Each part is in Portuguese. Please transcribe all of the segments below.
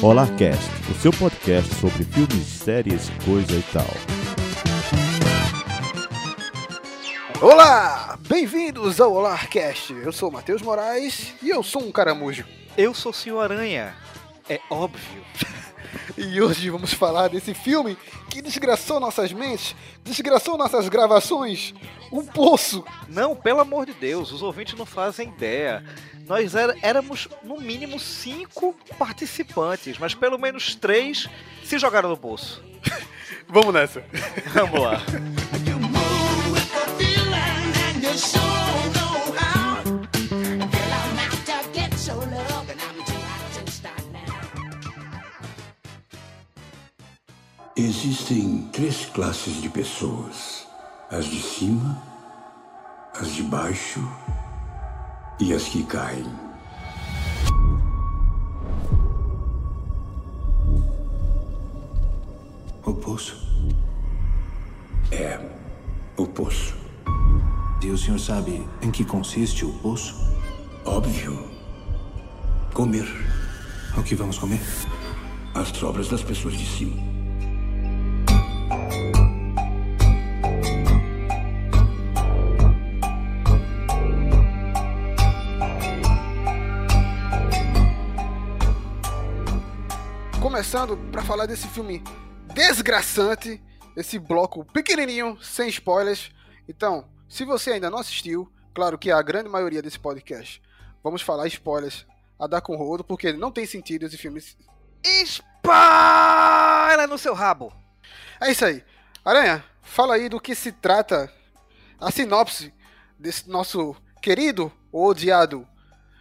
Olá Cast, o seu podcast sobre filmes, séries, coisa e tal. Olá! Bem-vindos ao Olarcast. Eu sou o Matheus Moraes e eu sou um caramujo. Eu sou o Senhor Aranha. É óbvio. E hoje vamos falar desse filme que desgraçou nossas mentes, desgraçou nossas gravações. O Poço. Não, pelo amor de Deus, os ouvintes não fazem ideia. Nós era- éramos no mínimo cinco participantes, mas pelo menos três se jogaram no bolso. Vamos nessa. Vamos lá. Existem três classes de pessoas: as de cima, as de baixo e as que caem. O poço. É o poço. E o senhor sabe em que consiste o poço? Óbvio. Comer O que vamos comer? as sobras das pessoas de cima. Começando para falar desse filme desgraçante, esse bloco pequenininho, sem spoilers. Então, se você ainda não assistiu, claro que é a grande maioria desse podcast, vamos falar spoilers a dar com rodo, porque não tem sentido esse filme. Spoiler no seu rabo. É isso aí. Aranha, fala aí do que se trata a sinopse desse nosso querido ou odiado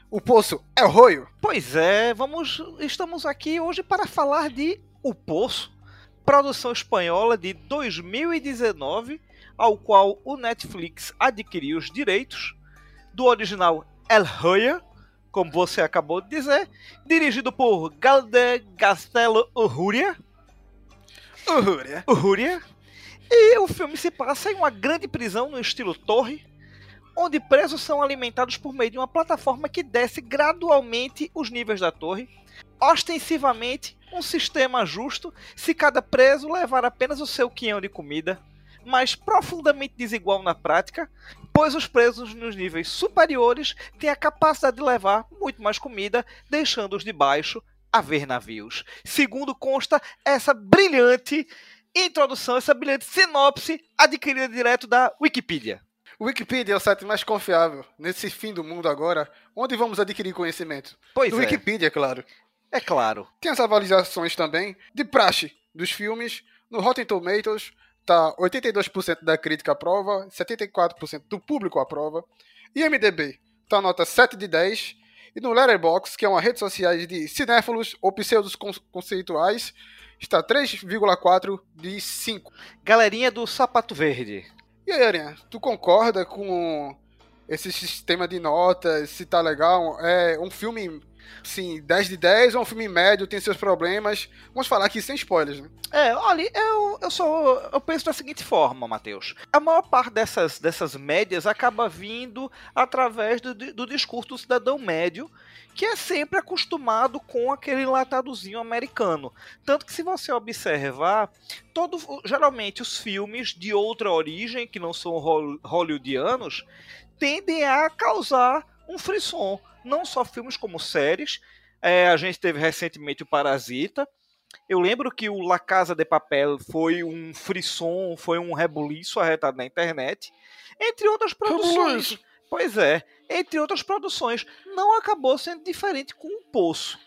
O Poço é o Roio. Pois é, vamos. Estamos aqui hoje para falar de O Poço, produção espanhola de 2019, ao qual o Netflix adquiriu os direitos do original El Hoya, como você acabou de dizer, dirigido por Galde Castelo Urruria. Urruria. Urruria. E o filme se passa em uma grande prisão no estilo torre, onde presos são alimentados por meio de uma plataforma que desce gradualmente os níveis da torre. Ostensivamente, um sistema justo se cada preso levar apenas o seu quinhão de comida, mas profundamente desigual na prática, pois os presos nos níveis superiores têm a capacidade de levar muito mais comida, deixando os de baixo a ver navios. Segundo consta essa brilhante introdução, essa brilhante sinopse adquirida direto da Wikipedia. O Wikipedia é o site mais confiável nesse fim do mundo agora, onde vamos adquirir conhecimento. Pois do é, Wikipedia, claro. é claro. Tem as avaliações também de praxe dos filmes. No Rotten Tomatoes tá 82% da crítica aprova, 74% do público aprova. IMDB tá nota 7 de 10. E no Letterboxd, que é uma rede social de cinéfilos ou pseudos con- conceituais, está 3,4 de 5. Galerinha do Sapato Verde. E aí, Arinha, tu concorda com esse sistema de notas, se tá legal? É um filme, sim, 10 de 10 ou um filme médio, tem seus problemas? Vamos falar aqui sem spoilers, né? É, olha, eu, eu sou. Eu penso da seguinte forma, Matheus. A maior parte dessas, dessas médias acaba vindo através do, do discurso do cidadão médio, que é sempre acostumado com aquele latadozinho americano. Tanto que se você observar, todo, geralmente os filmes de outra origem, que não são hol- hollywoodianos, tendem a causar um frisson. Não só filmes como séries. É, a gente teve recentemente o Parasita. Eu lembro que o La Casa de Papel foi um frisson, foi um rebuliço arretado na internet. Entre outras produções. Pois é, entre outras produções. Não acabou sendo diferente com o Poço.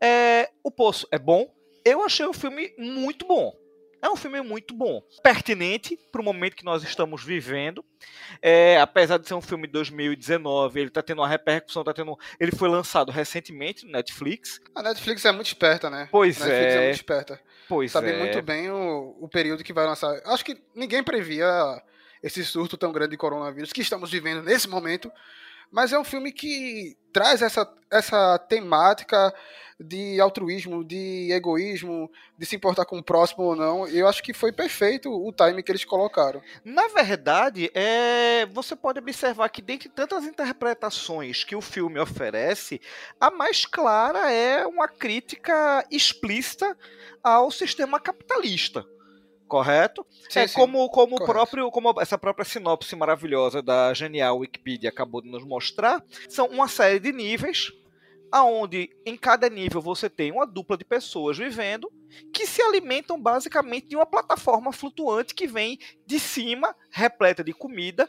É, o Poço é bom. Eu achei o filme muito bom. É um filme muito bom. Pertinente para o momento que nós estamos vivendo. É, apesar de ser um filme de 2019, ele está tendo uma repercussão, tá tendo. Ele foi lançado recentemente no Netflix. A Netflix é muito esperta, né? Pois a Netflix é. é. muito esperta. Pois Sabe é. muito bem o, o período que vai lançar. Acho que ninguém previa esse surto tão grande de coronavírus que estamos vivendo nesse momento. Mas é um filme que traz essa, essa temática de altruísmo, de egoísmo, de se importar com o próximo ou não. Eu acho que foi perfeito o time que eles colocaram. Na verdade, é, você pode observar que dentre tantas interpretações que o filme oferece, a mais clara é uma crítica explícita ao sistema capitalista. Correto? Sim, é sim, como, como o correto. próprio, como essa própria sinopse maravilhosa da genial Wikipedia acabou de nos mostrar, são uma série de níveis, aonde em cada nível você tem uma dupla de pessoas vivendo que se alimentam basicamente de uma plataforma flutuante que vem de cima, repleta de comida,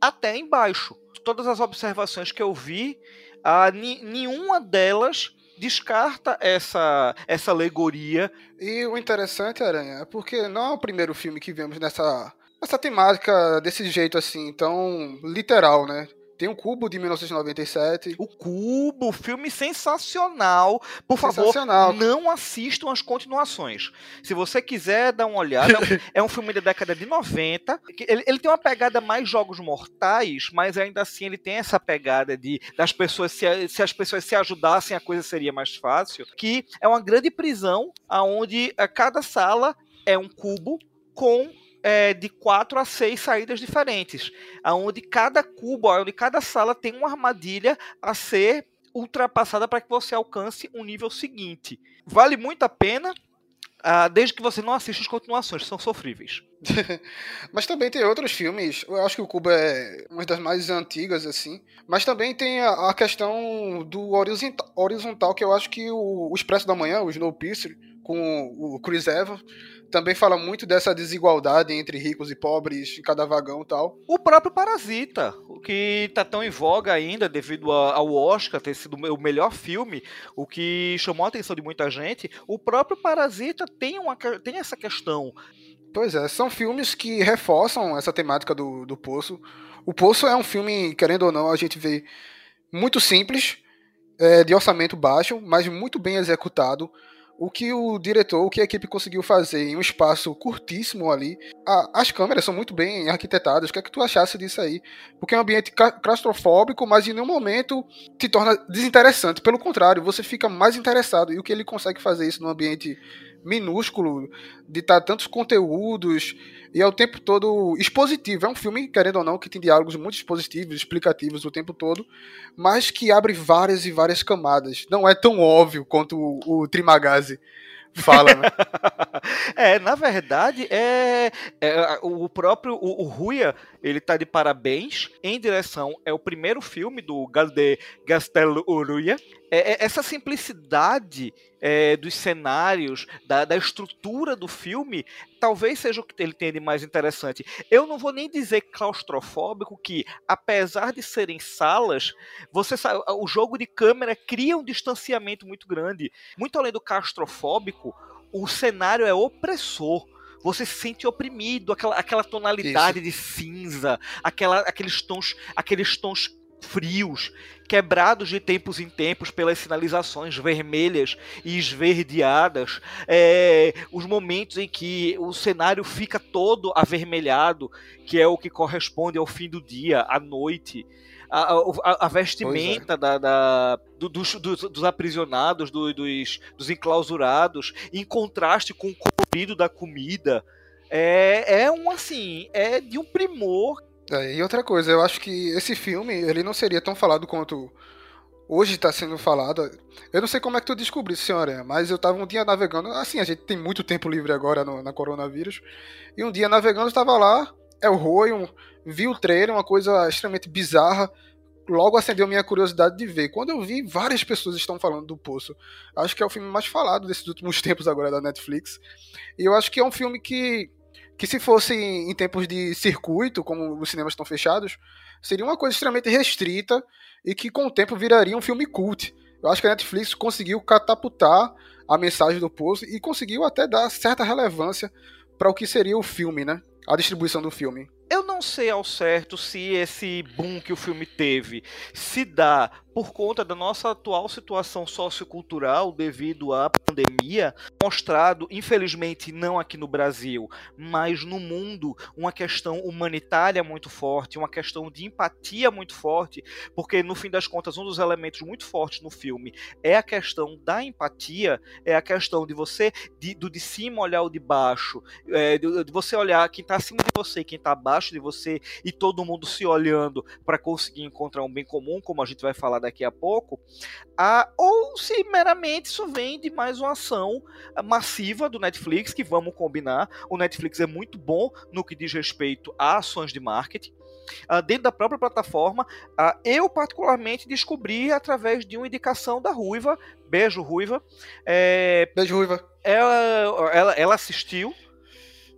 até embaixo. Todas as observações que eu vi, ah, nenhuma delas descarta essa, essa alegoria E o interessante, Aranha, é porque não é o primeiro filme que vemos nessa, nessa temática desse jeito assim, tão literal, né? Tem o Cubo de 1997. O Cubo, filme sensacional. Por favor, Sensacional. não assistam as continuações. Se você quiser dar uma olhada, é um- um filme da década de 90. que Ele, ele tem uma pegada mais jogos mortais, mas ainda assim ele tem essa pegada de das pessoas se, se as pessoas se ajudassem a coisa seria mais fácil. Que é uma grande prisão, aonde a cada sala é um cubo com é, de quatro a seis saídas diferentes, aonde cada cubo, onde cada sala tem uma armadilha a ser ultrapassada para que você alcance um nível seguinte. Vale muito a pena, ah, desde que você não assista as continuações, são sofríveis. Mas também tem outros filmes. Eu acho que o Cubo é uma das mais antigas, assim. Mas também tem a, a questão do horizontal, horizontal, que eu acho que o, o Expresso da Manhã, o Snowpiercer, com o Chris Evans, também fala muito dessa desigualdade entre ricos e pobres em cada vagão e tal. O próprio Parasita, o que tá tão em voga ainda devido ao Oscar ter sido o melhor filme, o que chamou a atenção de muita gente, o próprio Parasita tem, uma, tem essa questão. Pois é, são filmes que reforçam essa temática do, do Poço. O Poço é um filme, querendo ou não, a gente vê muito simples, é, de orçamento baixo, mas muito bem executado. O que o diretor, o que a equipe conseguiu fazer em um espaço curtíssimo ali. A- as câmeras são muito bem arquitetadas. O que é que tu achasse disso aí? Porque é um ambiente claustrofóbico, mas em nenhum momento te torna desinteressante. Pelo contrário, você fica mais interessado. E o que ele consegue fazer isso num ambiente minúsculo, de estar tantos conteúdos e é o tempo todo expositivo. É um filme, querendo ou não, que tem diálogos muito expositivos, explicativos o tempo todo, mas que abre várias e várias camadas. Não é tão óbvio quanto o, o Trimagazi fala, né? é, na verdade, é, é, o próprio o, o Ruia, ele tá de parabéns em direção é o primeiro filme do Galde Gastelum Uruia. É, é, essa simplicidade é, dos cenários, da, da estrutura do filme, talvez seja o que ele tem de mais interessante. Eu não vou nem dizer claustrofóbico, que apesar de serem salas, você sabe, o jogo de câmera cria um distanciamento muito grande. Muito além do claustrofóbico, o cenário é opressor. Você se sente oprimido, aquela, aquela tonalidade de cinza, aquela, aqueles tons, aqueles tons frios, quebrados de tempos em tempos pelas sinalizações vermelhas e esverdeadas, é, os momentos em que o cenário fica todo avermelhado, que é o que corresponde ao fim do dia, à noite. A, a- a vestimenta da, da- do- dos, dos- dos aprisionados, do- dos, dos enclausurados, em contraste com o colorido da comida. É, é um assim, é de um primor É, e outra coisa, eu acho que esse filme ele não seria tão falado quanto hoje está sendo falado. Eu não sei como é que tu descobriu, senhora, mas eu tava um dia navegando. Assim, a gente tem muito tempo livre agora no- na coronavírus. E um dia navegando, estava lá, é o Roy, vi o trailer, uma coisa extremamente bizarra. Logo acendeu minha curiosidade de ver. Quando eu vi, várias pessoas estão falando do Poço. Acho que é o filme mais falado desses últimos tempos agora da Netflix. E eu acho que é um filme que que se fosse em tempos de circuito, como os cinemas estão fechados, seria uma coisa extremamente restrita e que com o tempo viraria um filme cult. Eu acho que a Netflix conseguiu catapultar a mensagem do Poço e conseguiu até dar certa relevância para o que seria o filme, né? A distribuição do filme. Eu não sei ao certo se esse boom que o filme teve se dá por conta da nossa atual situação sociocultural devido à pandemia, mostrado, infelizmente não aqui no Brasil, mas no mundo, uma questão humanitária muito forte, uma questão de empatia muito forte, porque no fim das contas um dos elementos muito fortes no filme é a questão da empatia, é a questão de você de, do de cima olhar o de baixo, é, de, de você olhar quem está acima de você, quem está abaixo de você e todo mundo se olhando para conseguir encontrar um bem comum, como a gente vai falar daqui a pouco, a, ou se meramente isso vem de mais uma ação massiva do Netflix, que vamos combinar, o Netflix é muito bom no que diz respeito a ações de marketing. Uh, dentro da própria plataforma, uh, eu particularmente descobri através de uma indicação da Ruiva, beijo Ruiva, é, Beijo, Ruiva. ela, ela, ela assistiu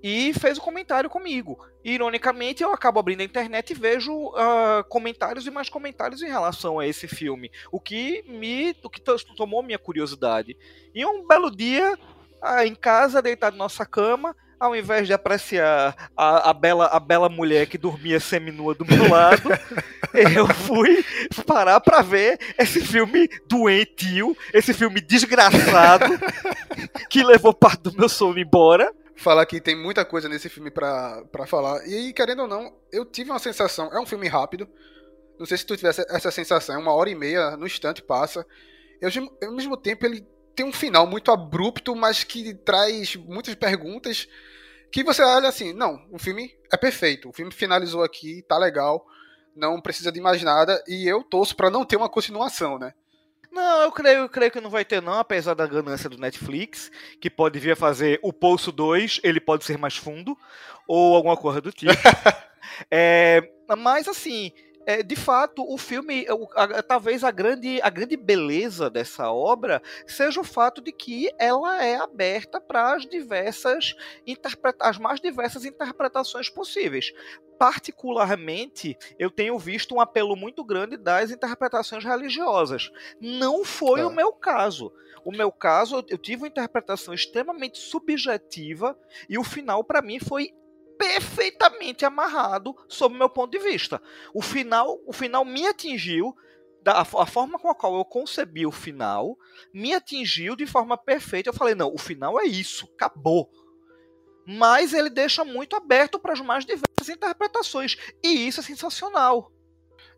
e fez o comentário comigo. Ironicamente, eu acabo abrindo a internet e vejo ah, comentários e mais comentários em relação a esse filme, o que me, o que to- tomou minha curiosidade. E um belo dia, ah, em casa, deitado na nossa cama, ao invés de apreciar a, a bela, a bela mulher que dormia seminua do meu lado, eu fui parar pra ver esse filme doentio, esse filme desgraçado, que levou parte do meu sono embora. Falar que tem muita coisa nesse filme pra, pra falar. E querendo ou não, eu tive uma sensação. É um filme rápido. Não sei se tu tivesse essa sensação. É uma hora e meia, no instante passa. Eu, ao mesmo tempo, ele tem um final muito abrupto, mas que traz muitas perguntas. Que você olha assim: não, o filme é perfeito. O filme finalizou aqui, tá legal. Não precisa de mais nada. E eu torço pra não ter uma continuação, né? Não, eu creio, eu creio que não vai ter não, apesar da ganância do Netflix, que pode vir a fazer o Poço 2, ele pode ser mais fundo, ou alguma coisa do tipo. É, mas assim, é, de fato, o filme, o- a- talvez a grande, a grande beleza dessa obra seja o fato de que ela é aberta para as diversas as mais diversas interpretações possíveis. Particularmente, eu tenho visto um apelo muito grande das interpretações religiosas. Não foi o meu caso. O meu caso, eu- eu tive uma interpretação extremamente subjetiva e o final, para mim, foi perfeitamente amarrado sob meu ponto de vista. O final, o final me atingiu da a forma com a qual eu concebi o final, me atingiu de forma perfeita. Eu falei, não, o final é isso, acabou. Mas ele deixa muito aberto para as mais diversas interpretações. E isso é sensacional.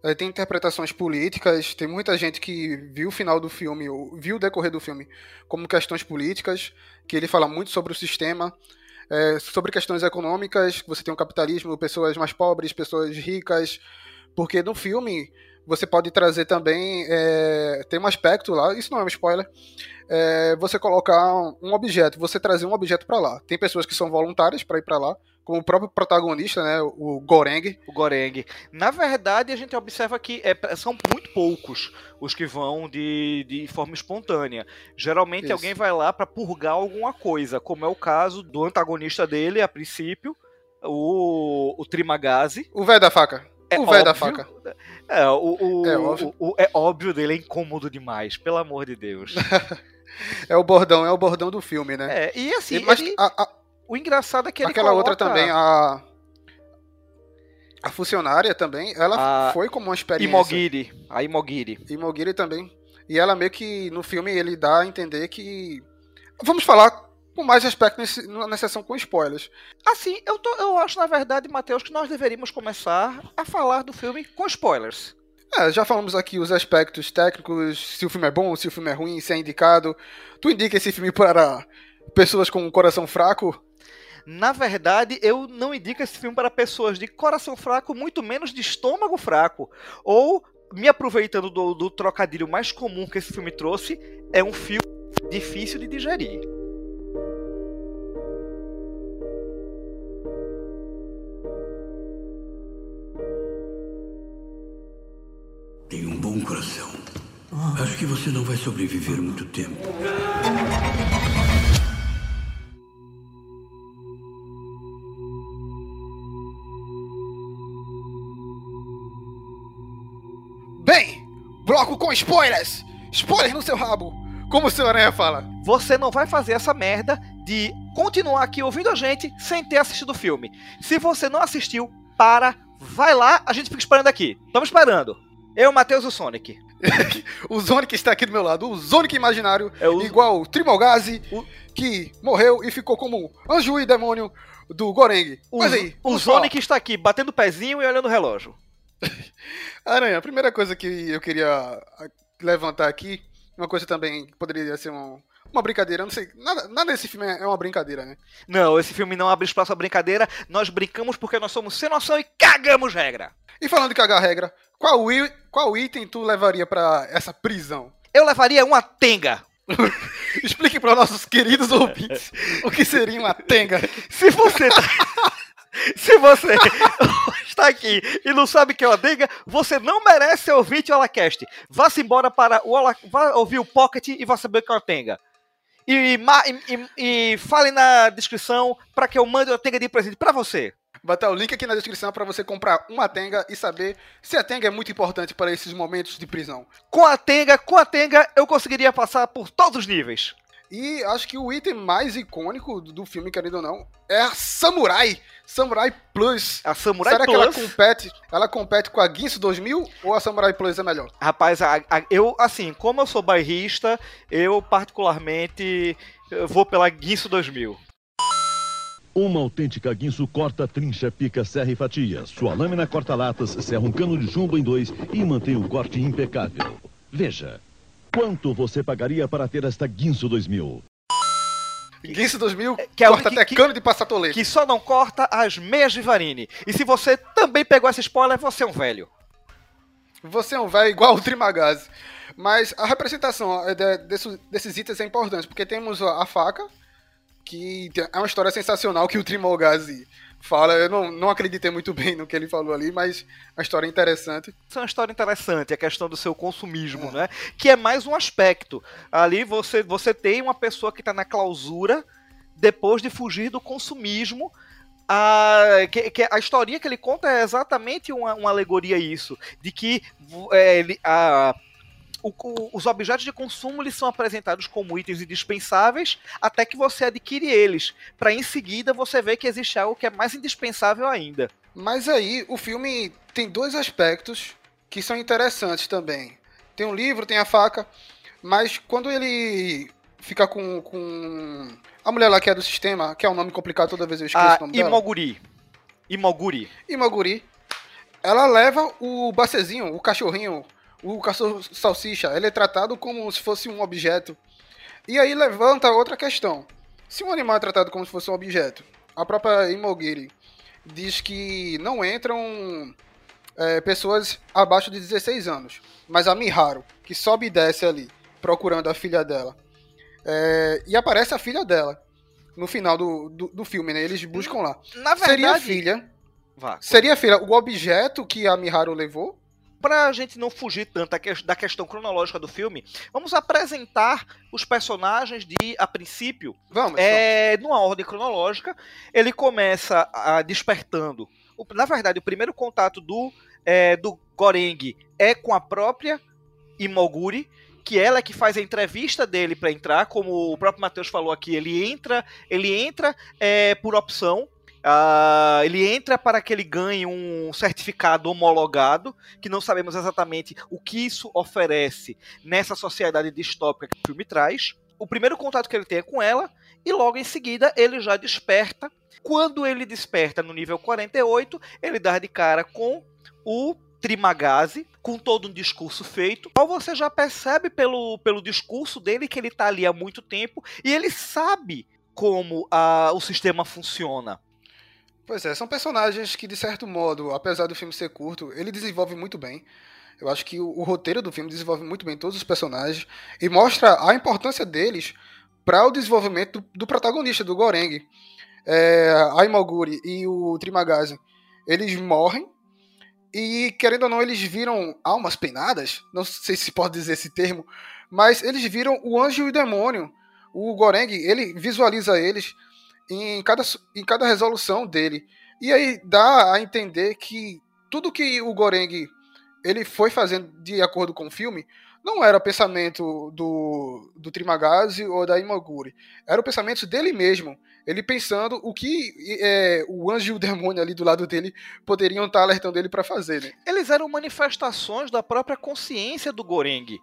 É, tem interpretações políticas, tem muita gente que viu o final do filme, ou viu o decorrer do filme como questões políticas, que ele fala muito sobre o sistema, é, sobre questões econômicas, você tem o capitalismo, pessoas mais pobres, pessoas ricas, porque no filme você pode trazer também, é, tem um aspecto lá, isso não é um spoiler, é, você colocar um objeto, você trazer um objeto para lá. Tem pessoas que são voluntárias para ir para lá, como o próprio protagonista, né, o Goreng, o Goreng. Na verdade, a gente observa que é- são muito poucos os que vão de, de forma espontânea. Geralmente Isso. alguém vai lá para purgar alguma coisa, como é o caso do antagonista dele, a princípio, o, o Trimagazi. o velho da faca. É o velho da faca. É, o, o- É óbvio. o- é óbvio dele, é incômodo demais, pelo amor de Deus. É o bordão, é o bordão do filme, né? É, e assim, E- mas ele- a- a- o engraçado é que ele aquela outra coloca- também, a. A funcionária também, ela A foi como uma experiência. Imogiri, a Imogiri. Imogiri também. E ela meio que no filme ele dá a entender que. Vamos falar com mais respeito nesse, na sessão com spoilers. Assim, eu, tô- eu acho, na verdade, Matheus, que nós deveríamos começar a falar do filme com spoilers. É, já falamos aqui os aspectos técnicos, se o filme é bom, se o filme é ruim, se é indicado. Tu indica esse filme para pessoas com um coração fraco? Na verdade, eu não indico esse filme para pessoas de coração fraco, muito menos de estômago fraco. Ou, me aproveitando do, do trocadilho mais comum que esse filme trouxe, é um filme difícil de digerir. Tem um bom coração. Acho que você não vai sobreviver muito tempo. Com spoilers! Spoilers no seu rabo! Como o seu Aranha fala. Você não vai fazer essa merda de continuar aqui ouvindo a gente sem ter assistido o filme. Se você não assistiu, para, vai lá, a gente fica esperando aqui. Estamos esperando. Eu, Matheus e o Sonic. o Zonic está aqui do meu lado. O Zonic imaginário, É o- igual o Trimolgazi, O- que morreu e ficou como anjo e demônio do Goreng. O, Mas aí, o vamos falar. Sonic está aqui, batendo o pezinho e olhando o relógio. Aranha, a primeira coisa que eu queria ah, levantar aqui, uma coisa também que poderia ser um- uma brincadeira, não sei, nada, nada desse filme é uma brincadeira, né? Não, esse filme não abre espaço à brincadeira. Nós brincamos porque nós somos sem noção e cagamos regra. E falando de cagar regra, qual, qual item tu levaria pra essa prisão? Eu levaria uma tenga. Explique para nossos queridos ouvintes o que seria uma tenga. Se você tá... Se você está aqui e não sabe o que é uma tenga, você não merece ouvir o Holacast. Vá-se embora para o Hola... Vá ouvir o Pocket e vá saber o que é uma tenga. E, e- e- e fale na descrição para que eu mande uma tenga de presente para você. Vai estar o link aqui na descrição para você comprar uma tenga e saber se a tenga é muito importante para esses momentos de prisão. Com a tenga, com a tenga, eu conseguiria passar por todos os níveis. E acho que o item mais icônico do filme, querendo ou não, é a Samurai. Samurai Plus. A Samurai Será que Plus. ela compete, ela compete com a Guinso 2000 ou a Samurai Plus é melhor? Rapaz, a- a- eu, assim, como eu sou bairrista, eu particularmente eu vou pela Guinso 2000. Uma autêntica guinso corta, trincha, pica, serra e fatia. Sua lâmina corta latas, serra um cano de chumbo em dois e mantém o corte impecável. Veja, quanto você pagaria para ter esta Guinso 2000? Guinso 2000 que é corta que- até que- cano de passar tolete. Que só não corta as meias de Varine. E se você também pegou essa spoiler, você é um velho. Você é um velho igual o Trimagazi. Mas a representação é, de- desse- desses itens é importante, porque temos a faca, que é uma história sensacional que o Trimagazi fala. Eu não, não acreditei muito bem no que ele falou ali, mas é uma história interessante. Isso é uma história interessante, a questão do seu consumismo, né? Que é mais um aspecto. Ali você, você tem uma pessoa que está na clausura depois de fugir do consumismo. A, que, que a historinha que ele conta é exatamente uma, uma alegoria a isso. De que é, ele- a- o- o- os objetos de consumo eles são apresentados como itens indispensáveis até que você adquire eles. Para em seguida você ver que existe algo que é mais indispensável ainda. Mas aí, o filme tem dois aspectos que são interessantes também. Tem um livro, tem a faca, mas quando ele fica com, com a mulher lá que é do sistema, que é um nome complicado toda vez eu esqueço A o nome dela. Imoguri. Imoguri. Imoguri, ela leva o bacezinho, o cachorrinho, o cachorro salsicha, ele é tratado como se fosse um objeto. E aí levanta outra questão. Se um animal é tratado como se fosse um objeto, a própria Imogiri diz que não entram é, pessoas abaixo de 16 anos. Mas a Miharu, que sobe e desce ali, procurando a filha dela. é, e aparece a filha dela no final do, do, do filme, né? Eles buscam lá. Na verdade, Seria a filha. Vá. Seria, filha, o objeto que a Miharu levou? Pra gente não fugir tanto da que- da questão cronológica do filme, vamos apresentar os personagens de, a princípio, Vamos. é, numa ordem cronológica. Ele começa a, despertando. Na verdade, o primeiro contato do, é, do Goreng é com a própria Imoguri, que ela é que faz a entrevista dele para entrar, como o próprio Matheus falou aqui, ele entra, ele entra é, por opção. Ah, ele entra para que ele ganhe um certificado homologado, que não sabemos exatamente o que isso oferece nessa sociedade distópica que o filme traz. O primeiro contato que ele tem é com ela, e logo em seguida ele já desperta. Quando ele desperta no nível 48, ele dá de cara com o Trimagazi, com todo um discurso feito. Qual você já percebe pelo, pelo discurso dele que ele está ali há muito tempo e ele sabe como ah, o sistema funciona. Pois é, são personagens que, de certo modo, apesar do filme ser curto, ele desenvolve muito bem. Eu acho que o, o roteiro do filme desenvolve muito bem todos os personagens e mostra a importância deles para o desenvolvimento do, do protagonista, do Goreng. É, a Imoguri e o Trimagazi, eles morrem e, querendo ou não, eles viram almas penadas. Não sei se pode dizer esse termo, mas eles viram o anjo e o demônio. O Goreng, ele visualiza eles em cada, em cada resolução dele. E aí dá a entender que tudo que o Goreng ele foi fazendo de acordo com o filme, não era o pensamento do, do Trimagazi ou da Imaguri. Era o pensamento dele mesmo. Ele pensando o que é, o anjo e o demônio ali do lado dele poderiam estar alertando ele para fazer, né? Eles eram manifestações da própria consciência do Goreng.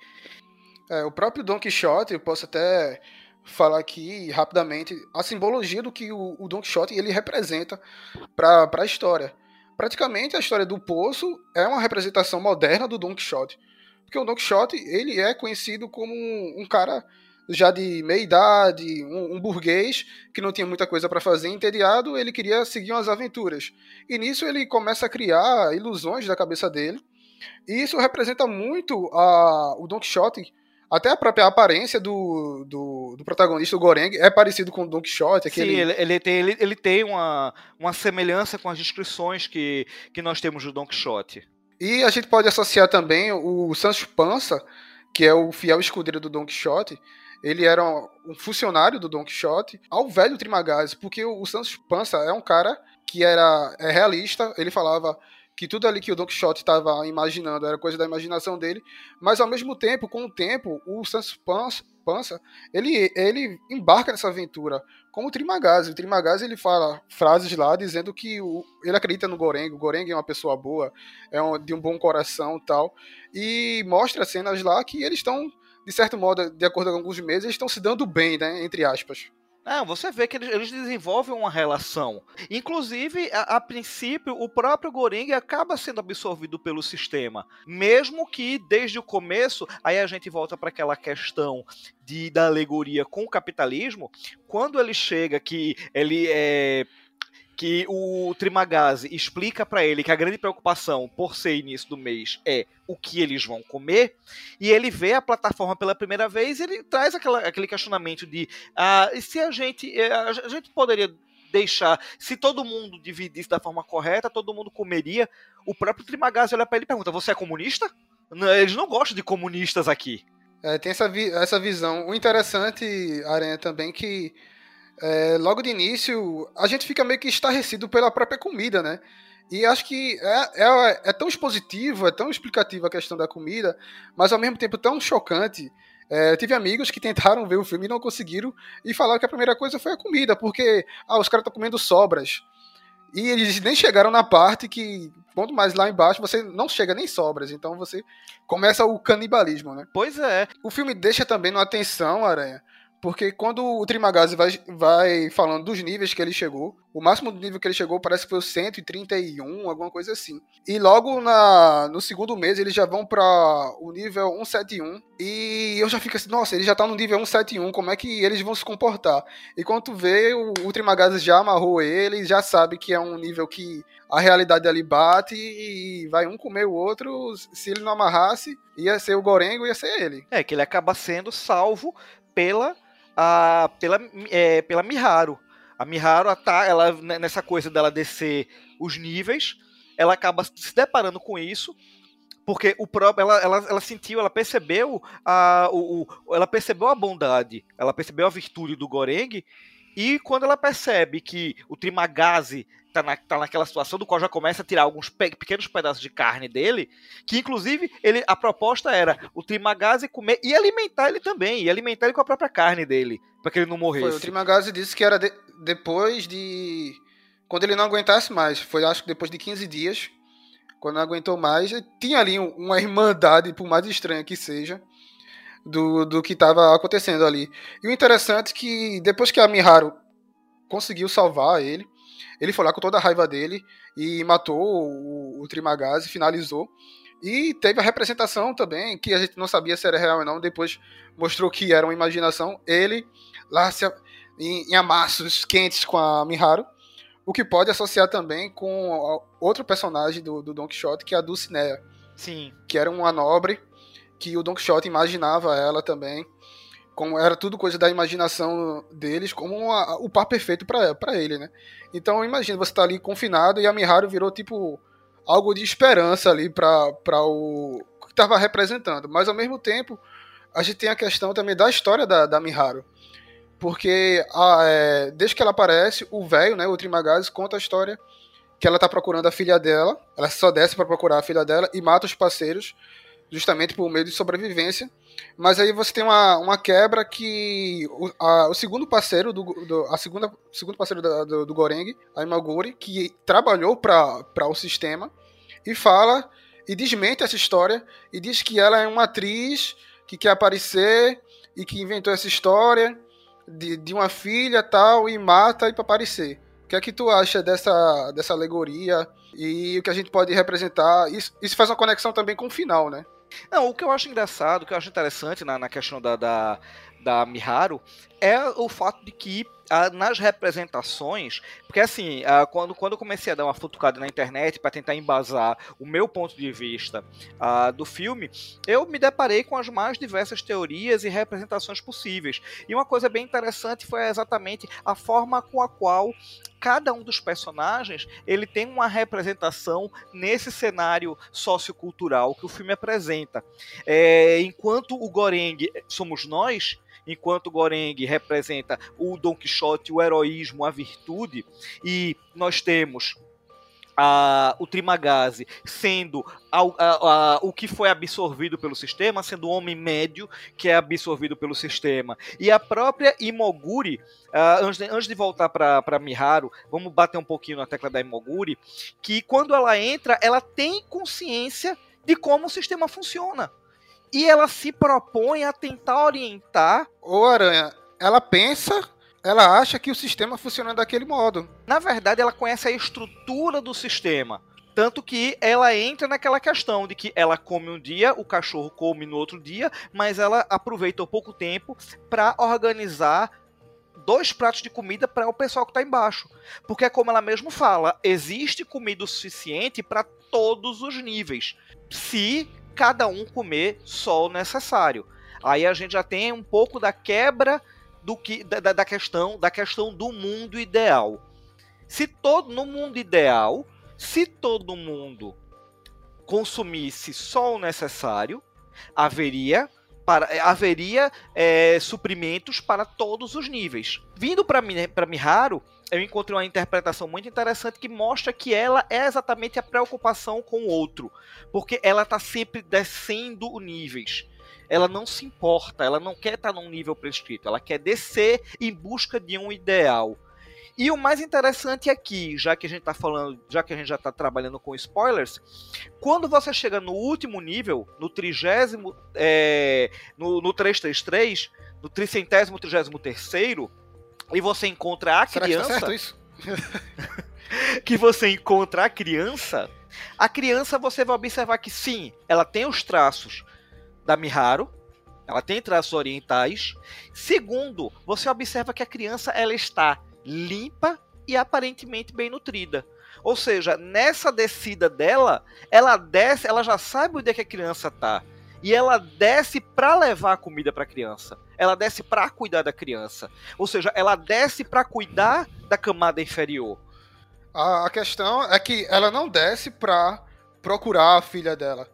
É, o próprio Don Quixote, eu posso até falar aqui rapidamente a simbologia do que o, o Don Quixote ele representa para a história. Praticamente a história do Poço é uma representação moderna do Don Quixote. Porque o Don Quixote ele é conhecido como um, um cara já de meia idade, um, um burguês que não tinha muita coisa para fazer, entediado, ele queria seguir umas aventuras. E nisso ele começa a criar ilusões da cabeça dele. E isso representa muito a, o Don Quixote até a própria aparência do, do, do protagonista, o Goreng, é parecido com o Don Quixote. Aquele... Sim, ele, ele tem, ele, ele tem uma, uma semelhança com as descrições que, que nós temos do Don Quixote. E a gente pode associar também o Sancho Panza, que é o fiel escudeiro do Don Quixote. Ele era um funcionário do Don Quixote, ao velho Trimagazzi, porque o Sancho Panza é um cara que era é realista, ele falava que tudo ali que o Don Quixote estava imaginando era coisa da imaginação dele, mas ao mesmo tempo, com o tempo, o Sancho Panza, ele, ele embarca nessa aventura, como o Trimagazzi. O Trimagazzi ele fala frases lá dizendo que o, ele acredita no Goreng, o Goreng é uma pessoa boa, é um, de um bom coração tal, e mostra cenas lá que eles estão, de certo modo, de acordo com alguns meses, eles estão se dando bem, né, entre aspas. Não, você vê que eles, eles desenvolvem uma relação. Inclusive, a, a, princípio, o próprio Goreng acaba sendo absorvido pelo sistema. Mesmo que, desde o começo, aí a gente volta para aquela questão de, da alegoria com o capitalismo, quando ele chega que ele é que o Trimagazi explica para ele que a grande preocupação por ser início do mês é o que eles vão comer, e ele vê a plataforma pela primeira vez, e ele traz aquela, aquele questionamento de ah, se a gente eh, a gente poderia deixar, se todo mundo dividisse da forma correta, todo mundo comeria. O próprio Trimagazi olha para ele e pergunta: "Você é comunista?" Eles não gostam de comunistas aqui. É, tem essa, vi essa visão. O interessante, Aranha, também que é, logo de início, a gente fica meio que estarrecido pela própria comida, né? E acho que é, é, é tão expositivo, é tão explicativo a questão da comida, mas ao mesmo tempo tão chocante. É, tive amigos que tentaram ver o filme e não conseguiram, e falaram que a primeira coisa foi a comida, porque ah, os caras estão comendo sobras. E eles nem chegaram na parte que, quanto mais lá embaixo, você não chega nem sobras. Então você começa o canibalismo, né? Pois é. O filme deixa também numa atenção, Aranha, porque quando o Trimagazi vai, vai falando dos níveis que ele chegou, o máximo do nível que ele chegou parece que foi o 131, alguma coisa assim. E logo na, no segundo mês eles já vão para o nível 171. E eu já fico assim, nossa, ele já tá no nível 171, como é que eles vão se comportar? E quando tu vê, o, o Trimagazi já amarrou ele, já sabe que é um nível que a realidade ali bate e vai um comer o outro. Se ele não amarrasse, ia ser o Gorengo, ia ser ele. É, que ele acaba sendo salvo pela a, pela, é, pela Miharu. A Miharu, tá, ela, nessa coisa dela descer os níveis, ela acaba se deparando com isso, porque o próprio, ela, ela, ela sentiu, ela percebeu a, o, o, ela percebeu a bondade, ela percebeu a virtude do Goreng, e quando ela percebe que o Trimagazi tá, na, tá naquela situação do qual já começa a tirar alguns pe pequenos pedaços de carne dele, que inclusive ele, a proposta era o Trimagazi comer e alimentar ele também, e alimentar ele com a própria carne dele, para que ele não morresse. Foi, o Trimagazi disse que era de, depois de. Quando ele não aguentasse mais, foi acho que depois de 15 dias, quando não aguentou mais, tinha ali uma irmandade, por mais estranha que seja, do, do que estava acontecendo ali. E o interessante é que depois que a Miharu conseguiu salvar ele, ele foi lá com toda a raiva dele e matou o, o Trimagazi, finalizou. E teve a representação também, que a gente não sabia se era real ou não, depois mostrou que era uma imaginação. Ele lá se, em, em amassos quentes com a Miharu, o que pode associar também com outro personagem do, do Don Quixote, que é a Dulcinea. Sim. Que era uma nobre, que o Don Quixote imaginava ela também como era tudo coisa da imaginação deles, como o par perfeito para ele, né? Então imagina, você tá ali confinado e a Miharu virou tipo algo de esperança ali para o que estava representando. Mas ao mesmo tempo, a gente tem a questão também da história da, da Miharu. Porque a, é, desde que ela aparece, o velho, né, o Trimagazi, conta a história que ela tá procurando a filha dela. Ela só desce para procurar a filha dela e mata os parceiros, justamente por meio de sobrevivência. Mas aí você tem uma, uma quebra que o, a- o segundo parceiro do, do a segunda segundo parceiro da- do, do Goreng, a Imaguri, que trabalhou para o sistema e fala e desmente essa história e diz que ela é uma atriz que quer aparecer e que inventou essa história de, de uma filha tal e mata para aparecer. O que é que tu acha dessa, dessa alegoria e o que a gente pode representar? Isso, isso faz uma conexão também com o final, né? Não, o que eu acho engraçado, o que eu acho interessante na, na questão da, da, da Miharu é o fato de que nas representações, porque assim, quando, quando eu comecei a dar uma futucada na internet para tentar embasar o meu ponto de vista do filme, eu me deparei com as mais diversas teorias e representações possíveis. E uma coisa bem interessante foi exatamente a forma com a qual cada um dos personagens ele tem uma representação nesse cenário sociocultural que o filme apresenta. É, enquanto o Goreng somos nós, enquanto Goreng representa o Don Quixote, o heroísmo, a virtude, e nós temos a- o Trimagazi sendo a- a- o que foi absorvido pelo sistema, sendo o homem médio que é absorvido pelo sistema. E a própria Imoguri, antes, de, antes de voltar para Miharu, vamos bater um pouquinho na tecla da Imoguri, que quando ela entra, ela tem consciência de como o sistema funciona. E ela se propõe a tentar orientar Ô Aranha, ela pensa, ela acha que o sistema funciona daquele modo. Na verdade, ela conhece a estrutura do sistema. Tanto que ela entra naquela questão de que ela come um dia, o cachorro come no outro dia, mas ela aproveitou pouco tempo para organizar dois pratos de comida para o pessoal que está embaixo. Porque, como ela mesmo fala, existe comida o suficiente para todos os níveis, se cada um comer só o necessário. Aí a gente já tem um pouco da quebra do que da, da- questão da questão do mundo ideal. Se todo no mundo ideal, se todo mundo consumisse só o necessário, haveria para, haveria é, suprimentos para todos os níveis. Vindo para Miharu, eu encontrei uma interpretação muito interessante que mostra que ela é exatamente a preocupação com o outro, porque ela está sempre descendo níveis. Ela não se importa, ela não quer estar num nível prescrito, ela quer descer em busca de um ideal. E o mais interessante aqui, já que a gente tá falando, já que a gente já tá trabalhando com spoilers, quando você chega no último nível, no trigésimo, é, no, no 333, no tricentésimo, trigésimo terceiro, e você encontra a Será que tá criança, certo isso? que você encontra a criança, a criança você vai observar que sim, ela tem os traços da Miharu, ela tem traços orientais. Segundo, você observa que a criança ela está limpa e aparentemente bem nutrida. Ou seja, nessa descida dela, ela desce, ela já sabe onde é que a criança tá. E ela desce para levar a comida para a criança. Ela desce para cuidar da criança. Ou seja, ela desce para cuidar da camada inferior. A, questão é que ela não desce pra procurar a filha dela.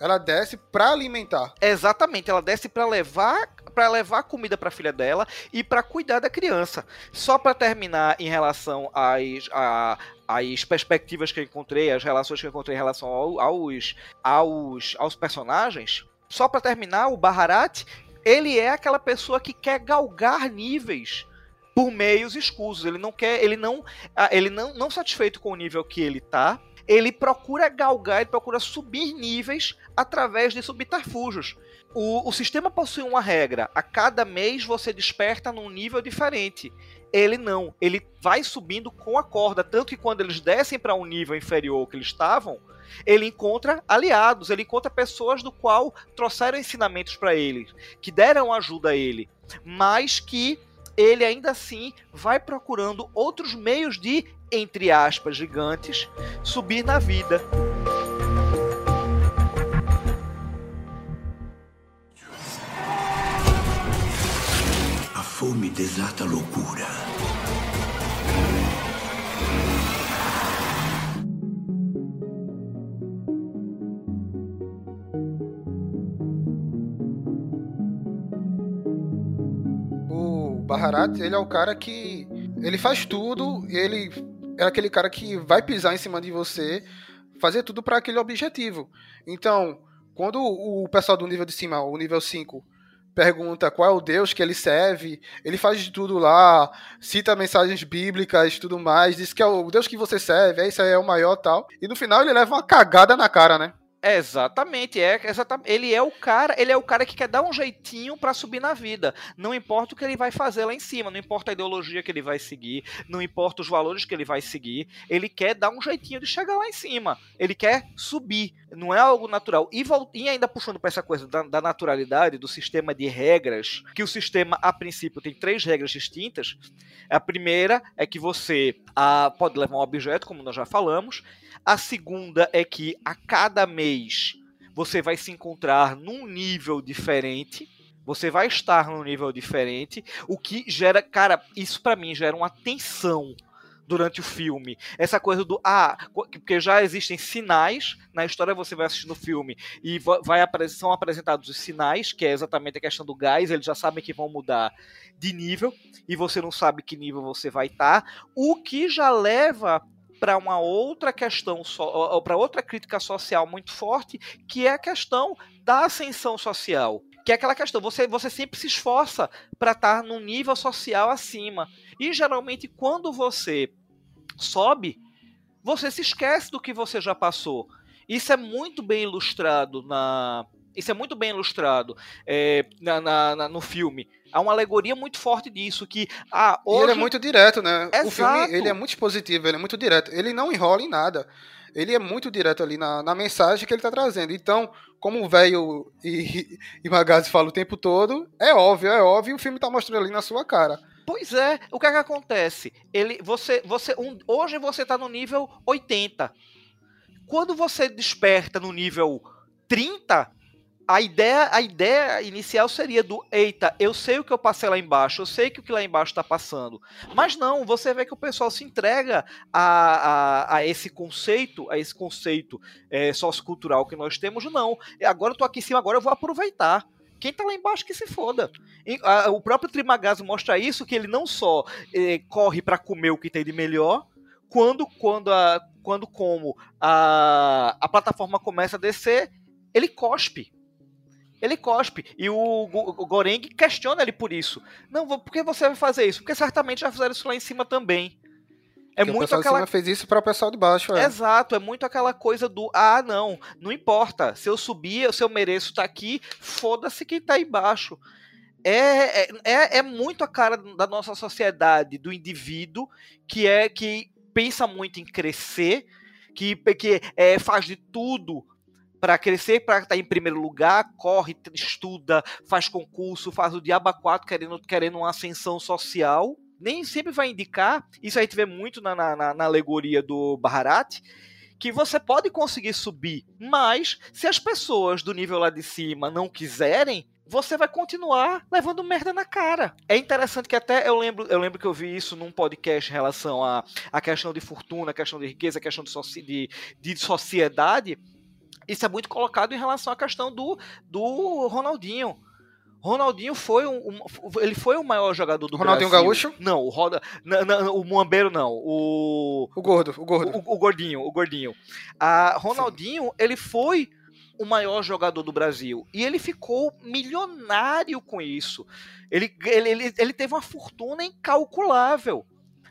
Ela desce pra alimentar. Exatamente, ela desce para levar para levar comida para a filha dela e para cuidar da criança. Só para terminar em relação às, a- às perspectivas que eu encontrei, as relações que eu encontrei em relação ao- aos, aos, aos personagens. Só para terminar, o Baharat, ele é aquela pessoa que quer galgar níveis por meios escusos. Ele não quer, ele não, ele não, não satisfeito com o nível que ele tá, ele procura galgar, ele procura subir níveis através de subterfúgios. O, o sistema possui uma regra. A cada mês você desperta num nível diferente. Ele não. Ele vai subindo com a corda. Tanto que quando eles descem para um nível inferior que eles estavam, ele encontra aliados. Ele encontra pessoas do qual trouxeram ensinamentos para ele, que deram ajuda a ele, mas que ele ainda assim vai procurando outros meios de, entre aspas, gigantes, subir na vida. Fome desata loucura. O Baharat, ele é o cara que ele faz tudo, ele é aquele cara que vai pisar em cima de você, fazer tudo para aquele objetivo. Então, quando o pessoal do nível de cima, o nível 5, pergunta qual é o Deus que ele serve, ele faz de tudo lá, cita mensagens bíblicas tudo mais, diz que é o Deus que você serve, é isso aí é o maior tal. E no final ele leva uma cagada na cara, né? Exatamente, é exatamente. Ele é o cara, ele é o cara que quer dar um jeitinho pra subir na vida. Não importa o que ele vai fazer lá em cima, não importa a ideologia que ele vai seguir, não importa os valores que ele vai seguir, ele quer dar um jeitinho de chegar lá em cima. Ele quer subir, não é algo natural. E, e ainda puxando pra essa coisa da, da naturalidade, do sistema de regras, que o sistema a princípio tem três regras distintas. A primeira é que você ah, pode levar um objeto, como nós já falamos. A segunda é que a cada mês você vai se encontrar num nível diferente. Você vai estar num nível diferente, o que gera, cara, isso pra mim gera uma tensão durante o filme. Essa coisa do ah, porque já existem sinais na história, você vai assistindo o filme e va- vai são apresentados os sinais, que é exatamente a questão do gás, eles já sabem que vão mudar de nível e você não sabe que nível você vai estar, o que já leva para uma outra questão, para outra crítica social muito forte, que é a questão da ascensão social. Que é aquela questão, você, você sempre se esforça para estar num nível social acima. E geralmente, quando você sobe, você se esquece do que você já passou. Isso é muito bem ilustrado na. Isso é muito bem ilustrado é, na, na- na- no filme. Há uma alegoria muito forte disso, que ah, hoje ele é muito direto, né? O filme Exato. ele é muito expositivo, ele é muito direto. Ele não enrola em nada. Ele é muito direto ali na, na mensagem que ele tá trazendo. Então, como o velho e, e Magazzi fala o tempo todo, é óbvio, é óbvio, o filme tá mostrando ali na sua cara. Pois é, o que é que acontece? Ele, você, você, um- hoje você está no nível 80. Quando você desperta no nível 30, a ideia, a ideia inicial seria do eita, eu sei o que eu passei lá embaixo, eu sei que o que lá embaixo está passando. Mas não, você vê que o pessoal se entrega a, a, a esse conceito, a esse conceito é, sociocultural que nós temos, não. Agora eu tô aqui em cima, agora eu vou aproveitar. Quem tá lá embaixo que se foda. O próprio Trimagazo mostra isso, que ele não só eh, corre para comer o que tem de melhor, quando, quando, a, quando como a, a plataforma começa a descer, ele cospe. Ele cospe. E o, Go- o Goreng questiona ele por isso. Não, por que você vai fazer isso? Porque certamente já fizeram isso lá em cima também. É Porque o muito pessoal de aquela cima fez isso para o pessoal de baixo, é. Exato, é muito aquela coisa do ah, não, não importa. Se eu subir, se eu mereço estar aqui, foda-se quem tá aí embaixo. É, é, é, é muito a cara da nossa sociedade, do indivíduo, que é que pensa muito em crescer, que, que é, faz de tudo para crescer, para estar em primeiro lugar, corre, estuda, faz concurso, faz o diabo a quatro querendo, querendo uma ascensão social. Nem sempre vai indicar, isso a gente vê muito na, na, na- alegoria do Baharat, que você pode conseguir subir, mas se as pessoas do nível lá de cima não quiserem, você vai continuar levando merda na cara. É interessante que até eu lembro, eu lembro que eu vi isso num podcast em relação à a, questão de fortuna, a questão de riqueza, a questão de, de, de sociedade. Isso é muito colocado em relação à questão do, do Ronaldinho. Ronaldinho foi um, um- ele foi o maior jogador do Ronaldinho Brasil. Gaúcho? Não, o Roda, não, não, o Muambeiro não, o O gordo, o gordo. o, o gordinho, o gordinho. A Ronaldinho, ele foi o maior jogador do Brasil e ele ficou milionário com isso. Ele, ele, ele, ele teve uma fortuna incalculável.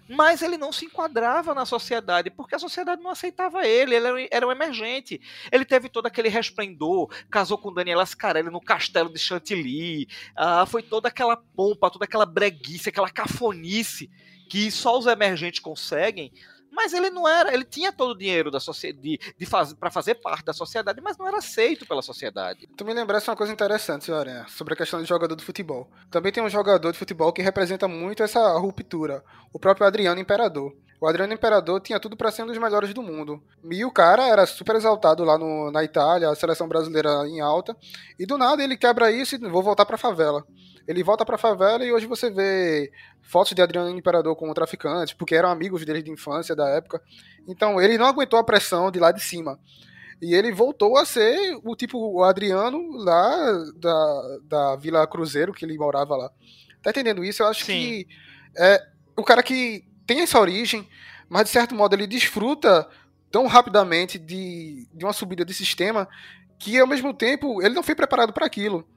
Mas ele não se enquadrava na sociedade, porque a sociedade não aceitava ele, ele era um- emergente. Ele teve todo aquele resplendor, casou com Daniela Scarelli no castelo de Chantilly, ah, foi toda aquela pompa, toda aquela breguice, aquela cafonice que só os emergentes conseguem. Mas ele não era, ele tinha todo o dinheiro da de, de faz, para fazer parte da sociedade, mas não era aceito pela sociedade. Tu me lembrasse uma coisa interessante, Aranha, sobre a questão de jogador de futebol. Também tem um jogador de futebol que representa muito essa ruptura, o próprio Adriano Imperador. O Adriano Imperador tinha tudo para ser um dos melhores do mundo. E o cara era super exaltado lá no, na Itália, a seleção brasileira em alta. E do nada ele quebra isso e vou voltar pra favela. Ele volta pra favela e hoje você vê fotos de Adriano Imperador com traficantes, porque eram amigos dele de infância da época. Então ele não aguentou a pressão de lá de cima. E ele voltou a ser o tipo o Adriano lá da, da Vila Cruzeiro, que ele morava lá. Tá entendendo isso? Eu acho Sim. que é o cara que tem essa origem, mas de certo modo ele desfruta tão rapidamente de, de uma subida de sistema que ao mesmo tempo ele não foi preparado para aquilo.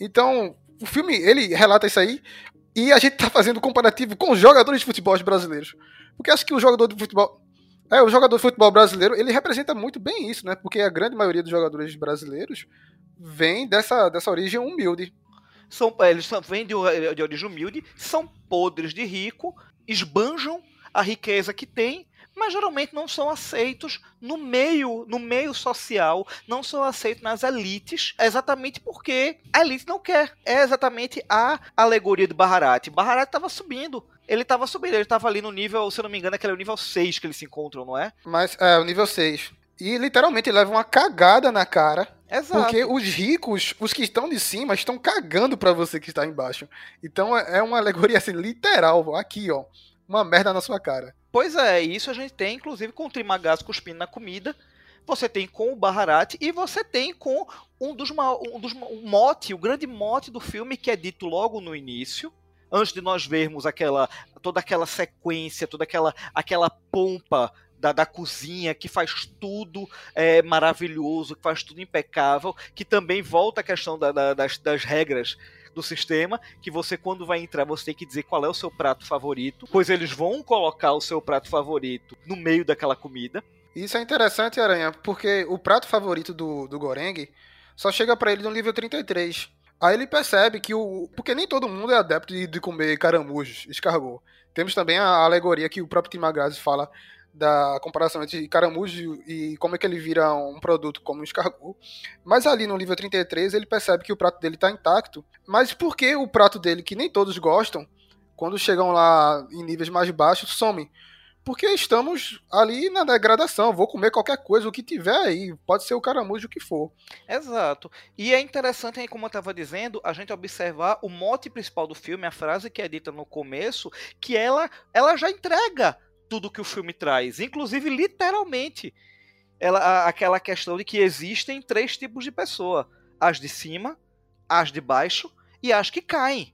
Então, o filme ele relata isso aí e a gente tá fazendo comparativo com os jogadores de futebol brasileiros. Porque acho que o jogador de futebol é, o jogador de futebol brasileiro, ele representa muito bem isso, né? Porque a grande maioria dos jogadores brasileiros vem dessa, dessa origem humilde. São, eles são, vêm de, de origem humilde, são podres de rico, esbanjam a riqueza que têm, mas geralmente não são aceitos no meio, no meio social, não são aceitos nas elites, exatamente porque a elite não quer. É exatamente a alegoria de Baharat. Baharat estava subindo. Ele estava subindo, ele estava ali no nível, se eu não me engano, aquele é o nível 6 que eles se encontram, não é? Mas é o nível 6. E literalmente leva uma cagada na cara. Exato. Porque os ricos, os que estão de cima, estão cagando pra você que está embaixo. Então é é uma alegoria assim, literal. Aqui, ó. Uma merda na sua cara. Pois é, isso a gente tem, inclusive, com o Trimagás cuspindo na comida. Você tem com o Baharat e você tem com um dos, um dos o mote, o grande mote do filme que é dito logo no início, antes de nós vermos aquela toda aquela sequência, toda aquela aquela pompa da, da cozinha que faz tudo é, maravilhoso, que faz tudo impecável, que também volta a questão da- da- das, das regras do sistema, que você quando vai entrar você tem que dizer qual é o seu prato favorito, pois eles vão colocar o seu prato favorito no meio daquela comida. Isso é interessante, Aranha, porque o prato favorito do, do Goreng só chega pra ele no nível 33. Aí ele percebe que o. Porque nem todo mundo é adepto de, de comer caramujos, escargot. Temos também a alegoria que o próprio Timagazzi fala da comparação entre caramujo e como é que ele vira um produto como um escargot. Mas ali no nível 33 ele percebe que o prato dele tá intacto. Mas por que o prato dele, que nem todos gostam, quando chegam lá em níveis mais baixos, some? Porque estamos ali na degradação. Vou comer qualquer coisa, o que tiver aí. Pode ser o caramujo, o que for. Exato. E é interessante, aí, como eu estava dizendo, a gente observar o mote principal do filme, a frase que é dita no começo, que ela, ela já entrega tudo que o filme traz, inclusive literalmente. Ela, aquela questão de que existem três tipos de pessoa: as de cima, as de baixo e as que caem.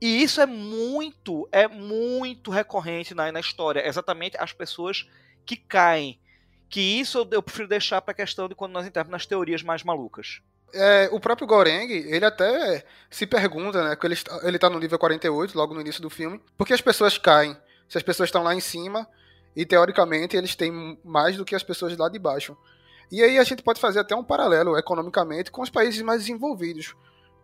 E isso é muito, é muito recorrente na, na história. Exatamente as pessoas que caem. Que isso eu, eu prefiro deixar para a questão de quando nós entrarmos nas teorias mais malucas. É, o próprio Goreng, ele até se pergunta, né? Que ele, está- ele tá no nível 48, logo no início do filme. Por que as pessoas caem? Se as pessoas estão lá em cima e, teoricamente, eles têm mais do que as pessoas lá de baixo. E aí a gente pode fazer até um paralelo, economicamente, com os países mais desenvolvidos.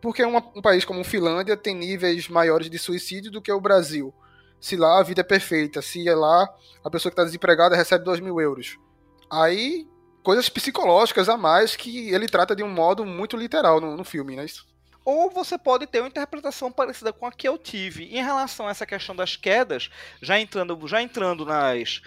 Porque uma- um país como Finlândia tem níveis maiores de suicídio do que o Brasil. Se lá a vida é perfeita, se é lá a pessoa que está desempregada recebe 2 mil euros. Aí coisas psicológicas a mais que ele trata de um modo muito literal no, no filme, né? Isso. Ou você pode ter uma interpretação parecida com a que eu tive. Em relação a essa questão das quedas, já entrando, já entrando nas,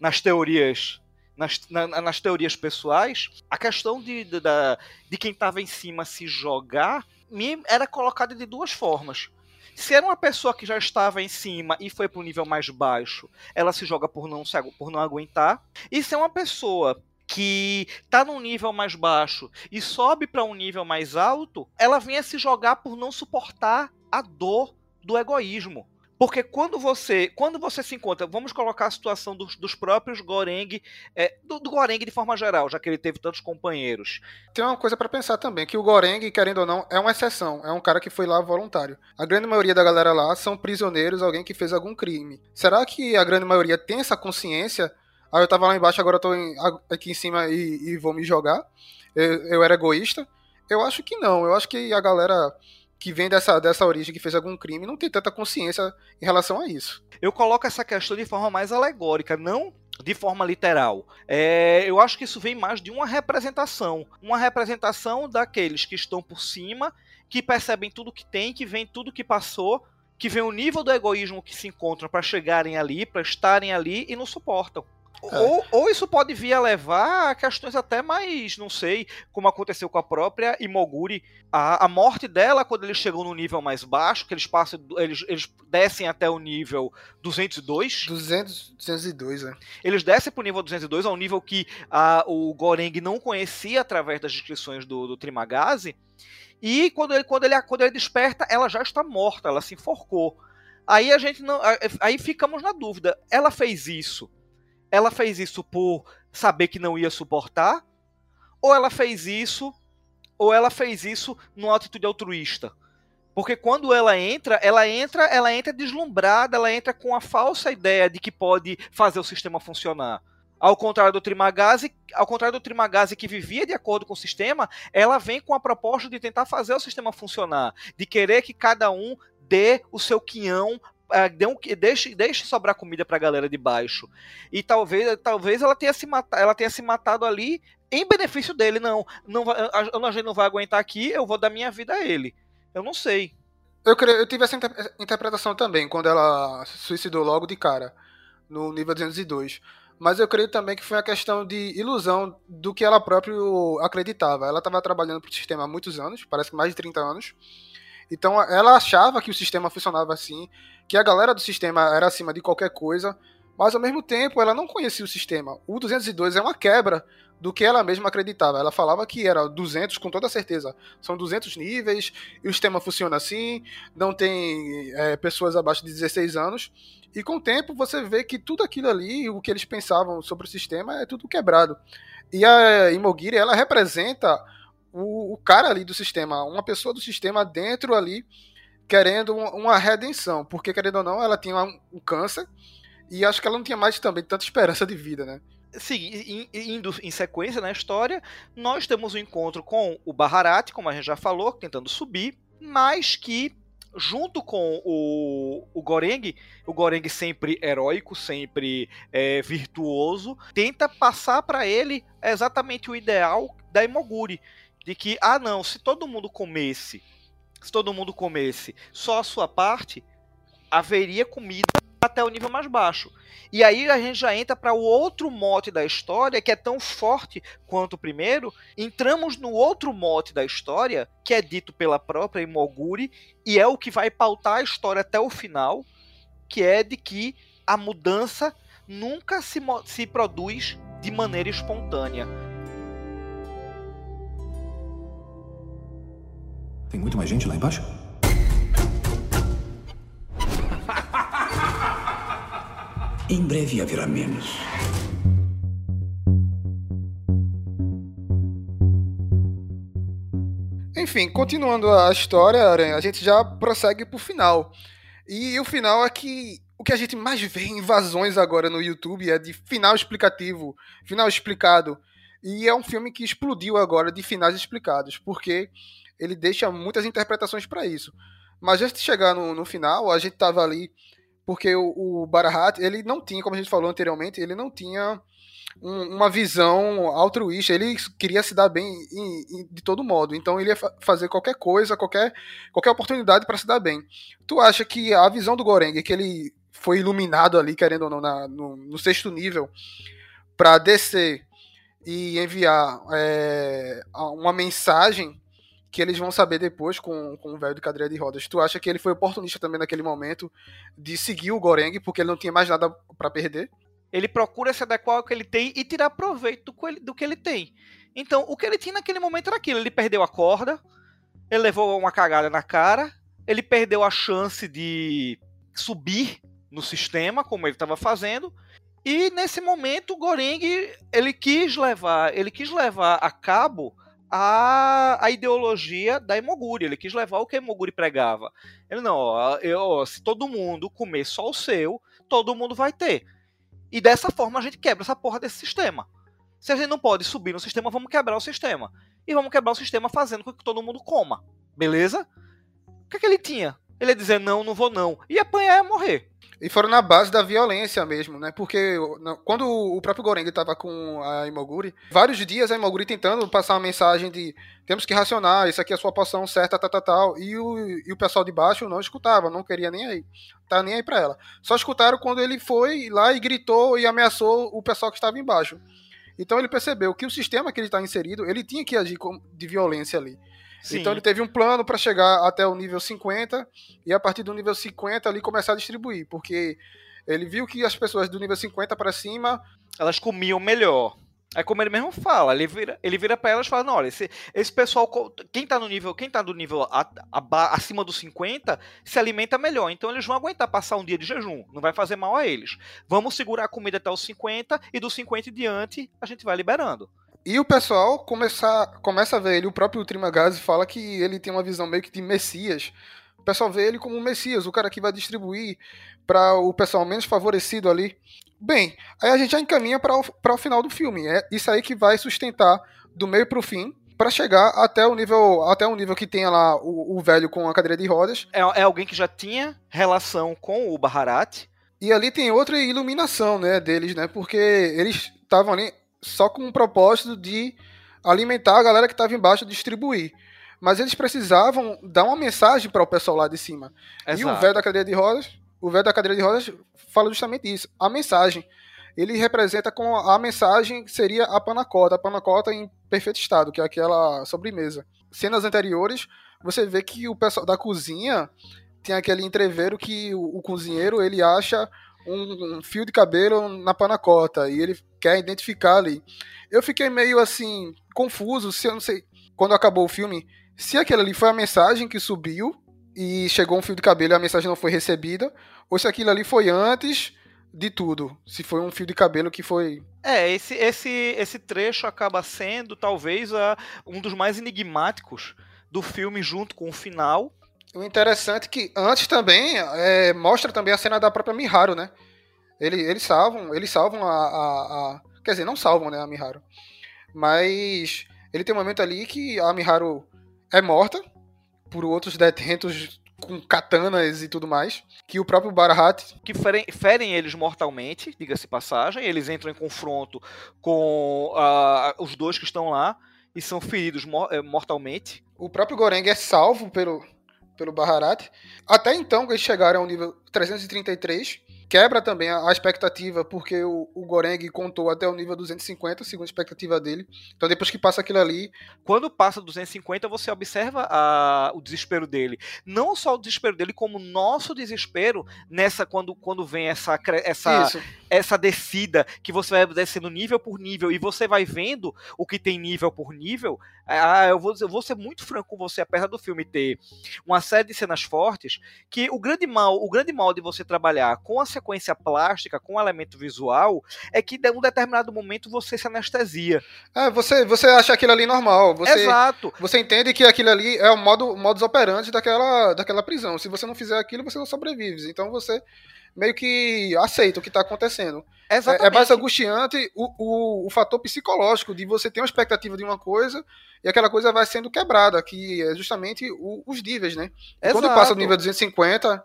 nas teorias. Nas, na- nas teorias pessoais, a questão de, de, da- de quem estava em cima se jogar me era colocada de duas formas. Se era uma pessoa que já estava em cima e foi para um nível mais baixo, ela se joga por não, se por não aguentar. E se é uma pessoa que tá num nível mais baixo e sobe para um nível mais alto, ela vem a se jogar por não suportar a dor do egoísmo. Porque quando você, quando você se encontra, vamos colocar a situação dos, dos próprios Goreng, é, do, do Goreng de forma geral, já que ele teve tantos companheiros. Tem uma coisa pra pensar também, que o Goreng, querendo ou não, é uma exceção. É um cara que foi lá voluntário. A grande maioria da galera lá são prisioneiros, alguém que fez algum crime. Será que a grande maioria tem essa consciência? Ah, eu tava lá embaixo, agora eu tô em- aqui em cima e, e vou me jogar. Eu, eu era egoísta? Eu acho que não. Eu acho que a galera que vem dessa, dessa origem, que fez algum crime, não tem tanta consciência em relação a isso. Eu coloco essa questão de forma mais alegórica, não de forma literal. É, eu acho que isso vem mais de uma representação. Uma representação daqueles que estão por cima, que percebem tudo que tem, que veem tudo que passou, que vê o nível do egoísmo que se encontram para chegarem ali, para estarem ali e não suportam. É. Ou, ou isso pode vir a levar a questões até mais, não sei, como aconteceu com a própria Imoguri. A, a morte dela, quando eles chegam no nível mais baixo, que eles passam, eles, eles descem até o nível 202, 200, 202, né? eles descem pro nível 202, ao nível que a, o Goreng não conhecia através das descrições do, do Trimagazi. E quando ele, quando, ele, quando ele desperta, ela já está morta, ela se enforcou. Aí a gente não. Aí ficamos na dúvida. Ela fez isso ela fez isso por saber que não ia suportar? Ou ela fez isso, ou ela fez isso numa atitude altruísta? Porque quando ela entra, ela entra, ela entra deslumbrada, ela entra com a falsa ideia de que pode fazer o sistema funcionar. Ao contrário do Trimagazi, ao contrário do Trimagazi que vivia de acordo com o sistema, ela vem com a proposta de tentar fazer o sistema funcionar, de querer que cada um dê o seu quinhão dê um- deixe, deixe sobrar comida pra galera de baixo. E talvez, talvez ela, tenha se mata, ela tenha se matado ali em benefício dele. Não, não a, a gente não vai aguentar aqui, eu vou dar minha vida a ele. Eu não sei. Eu, creio, eu tive essa inter- interpretação também, quando ela se suicidou logo de cara, no nível 202. Mas eu creio também que foi uma questão de ilusão do que ela própria acreditava. Ela estava trabalhando para o sistema há muitos anos, parece que mais de 30 anos. Então ela achava que o sistema funcionava assim, que a galera do sistema era acima de qualquer coisa, mas ao mesmo tempo ela não conhecia o sistema. O 202 é uma quebra do que ela mesma acreditava. Ela falava que era 200 com toda certeza. São 200 níveis e o sistema funciona assim, não tem é, pessoas abaixo de 16 anos. E com o tempo você vê que tudo aquilo ali, o que eles pensavam sobre o sistema, é tudo quebrado. E a Imogiri, ela representa o, o cara ali do sistema, uma pessoa do sistema dentro ali, querendo uma, redenção. Porque, querendo ou não, ela tinha um, um câncer e acho que ela não tinha mais também tanta esperança de vida, né? Sim, indo em sequência na história, nós temos um encontro com o Baharat, como a gente já falou, tentando subir, mas que junto com o, o Goreng, o Goreng sempre heróico, sempre é, virtuoso, tenta passar para ele exatamente o ideal da Imoguri, de que ah não, se todo mundo comesse, se todo mundo comesse só a sua parte, haveria comida até o nível mais baixo. E aí a gente já entra para o outro mote da história, que é tão forte quanto o primeiro. Entramos no outro mote da história, que é dito pela própria Imoguri, e é o que vai pautar a história até o final, que é de que a mudança nunca se, se produz de maneira espontânea. Tem muito mais gente lá embaixo? Em breve haverá menos. Enfim, continuando a história, Aranha, a gente já prossegue pro final. E o final é que o que a gente mais vê em invasões agora no YouTube é de final explicativo, final explicado. E é um filme que explodiu agora de finais explicados, porque ele deixa muitas interpretações para isso. Mas antes de chegar no, no final, a gente tava ali porque o, o Barahat, ele não tinha, como a gente falou anteriormente, ele não tinha um, uma visão altruísta, ele queria se dar bem em, em, de todo modo, então ele ia fa fazer qualquer coisa, qualquer, qualquer oportunidade para se dar bem. Tu acha que a visão do Goreng, que ele foi iluminado ali, querendo ou não, na, no, no sexto nível, para descer e enviar é, uma mensagem que eles vão saber depois com, com o velho de cadeira de rodas. Tu acha que ele foi oportunista também naquele momento de seguir o Goreng, porque ele não tinha mais nada para perder? Ele procura se adequar ao que ele tem e tirar proveito do que, ele, tem. Então, o que ele tinha naquele momento era aquilo. Ele perdeu a corda, ele levou uma cagada na cara, ele perdeu a chance de subir no sistema, como ele estava fazendo. E nesse momento, o Goreng ele quis levar, ele quis levar a cabo a, a ideologia da Imoguri. Ele quis levar o que a Imoguri pregava. Ele não, eu, se todo mundo comer só o seu, todo mundo vai ter. E dessa forma a gente quebra essa porra desse sistema. Se a gente não pode subir no sistema, vamos quebrar o sistema. E vamos quebrar o sistema fazendo com que todo mundo coma. Beleza? O que, é que ele tinha? Ele ia dizer não, não vou não. E apanhar e morrer. E foram na base da violência mesmo, né? Porque quando o próprio Goreng estava com a Imoguri, vários dias a Imoguri tentando passar uma mensagem de temos que racionar, isso aqui é a sua poção certa, tal, tal, tal. E o, e o pessoal de baixo não escutava, não queria nem aí. Tá nem aí pra ela. Só escutaram quando ele foi lá e gritou e ameaçou o pessoal que estava embaixo. Então ele percebeu que o sistema que ele está inserido, ele tinha que agir de violência ali. Sim. Então ele teve um plano para chegar até o nível 50 e a partir do nível 50 ali começar a distribuir, porque ele viu que as pessoas do nível 50 para cima elas comiam melhor. É como ele mesmo fala, ele vira, ele vira para elas e fala, não, olha, esse, esse pessoal, quem tá no nível, quem tá no nível a- aba- acima dos 50, se alimenta melhor, então eles vão aguentar passar um dia de jejum, não vai fazer mal a eles. Vamos segurar a comida até os 50 e dos 50 em diante a gente vai liberando. E o pessoal começa, começa a ver ele, o próprio Trimagazzi fala que ele tem uma visão meio que de Messias. O pessoal vê ele como um Messias, o cara que vai distribuir para o pessoal menos favorecido ali. Bem, aí a gente já encaminha para o final do filme. É isso aí que vai sustentar do meio pro fim para chegar até o nível até o nível que tenha lá o, o velho com a cadeira de rodas. É, é alguém que já tinha relação com o Baharat, E ali tem outra iluminação, né, deles, né? Porque eles estavam ali só com o propósito de alimentar a galera que estava embaixo distribuir. Mas eles precisavam dar uma mensagem para o pessoal lá de cima. E o Exato. velho da cadeira de rodas, o velho da cadeira de rodas fala justamente isso, a mensagem. Ele representa com a mensagem que seria a panacota, a panacota em perfeito estado, que é aquela sobremesa. Cenas anteriores, você vê que o pessoal da cozinha tem aquele entreveiro que o, o cozinheiro ele acha um, um fio de cabelo na panacota e ele quer identificar ali. Eu fiquei meio assim confuso, se eu não sei quando acabou o filme, se aquilo ali foi a mensagem que subiu e chegou um fio de cabelo e a mensagem não foi recebida, ou se aquilo ali foi antes de tudo, se foi um fio de cabelo que foi É, esse, esse, esse trecho acaba sendo talvez a, um dos mais enigmáticos do filme junto com o final. O interessante é que antes também é, mostra também a cena da própria Miharu, né? Ele, eles salvam, eles salvam a, a- a- Quer dizer, não salvam, né, a Miharu. Mas ele tem um momento ali que a Miharu é morta por outros detentos com katanas e tudo mais. Que o próprio Barahat. que ferem, ferem eles mortalmente, diga-se passagem. Eles entram em confronto com ah, os dois que estão lá e são feridos eh, mortalmente. O próprio Goreng é salvo pelo, pelo Baharat. Até então, eles chegaram ao nível 333. Quebra também a expectativa, porque o, o Goreng contou até o nível 250, segundo a expectativa dele. Então, depois que passa aquilo ali, Quando passa 250, você observa a- o desespero dele. Não só o desespero dele, como o nosso desespero nessa quando, quando vem essa, essa, isso. essa descida que você vai descendo nível por nível e você vai vendo o que tem nível por nível. Ah, eu, vou, eu vou ser muito franco com você, apesar do filme ter uma série de cenas fortes, que o grande mal, o grande mal de você trabalhar com a sequência plástica, com elemento visual, é que em um determinado momento você se anestesia. É, você, você acha aquilo ali normal. Você, Exato. você entende que aquilo ali é o modo, modus operandi daquela, daquela prisão. Se você não fizer aquilo, você não sobrevive. Então você meio que aceita o que está acontecendo. É, Exatamente. é mais angustiante o, o, o fator psicológico de você ter uma expectativa de uma coisa e aquela coisa vai sendo quebrada, que é justamente o- os níveis, né? Quando passa do nível 250,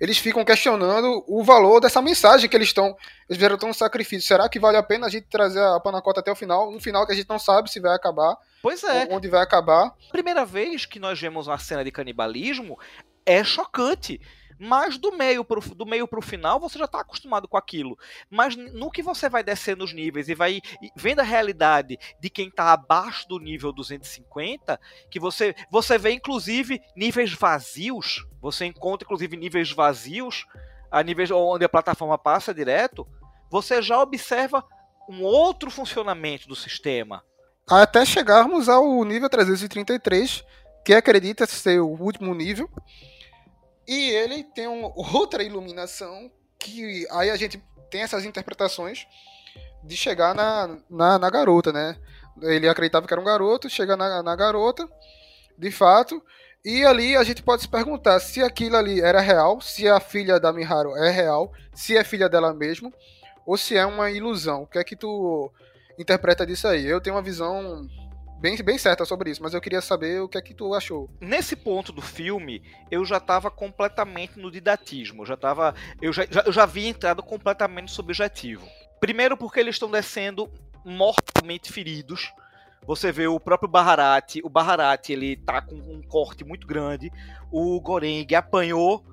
eles ficam questionando o valor dessa mensagem que eles estão. Eles fizeram tão sacrifício. Será que vale a pena a gente trazer a panacota até o final? Um final que a gente não sabe se vai acabar, Pois é. onde vai acabar. primeira vez que nós vemos uma cena de canibalismo é chocante. Mas do meio pro, do meio pro final você já tá acostumado com aquilo. Mas no que você vai descendo os níveis e vai vendo a realidade de quem tá abaixo do nível 250, que você você vê inclusive níveis vazios, você encontra inclusive níveis vazios, a níveis onde a plataforma passa direto, você já observa um outro funcionamento do sistema. Até chegarmos ao nível 333, que acredita ser o último nível. E ele tem um- outra iluminação, que aí a gente tem essas interpretações de chegar na, na, na garota, né? Ele acreditava que era um garoto, chega na, na garota, de fato. E ali a gente pode se perguntar se aquilo ali era real, se a filha da Miharu é real, se é filha dela mesmo, ou se é uma ilusão. O que é que tu interpreta disso aí? Eu tenho uma visão bem, bem certa sobre isso, mas eu queria saber o que é que tu achou. nesse ponto do filme, eu já estava completamente no didatismo. Eu já tava. Eu já, já, eu já havia entrado completamente subjetivo. Primeiro porque eles estão descendo mortalmente feridos. Você vê o próprio Baharat, o Baharat, ele tá com um corte muito grande. O Goreng apanhou,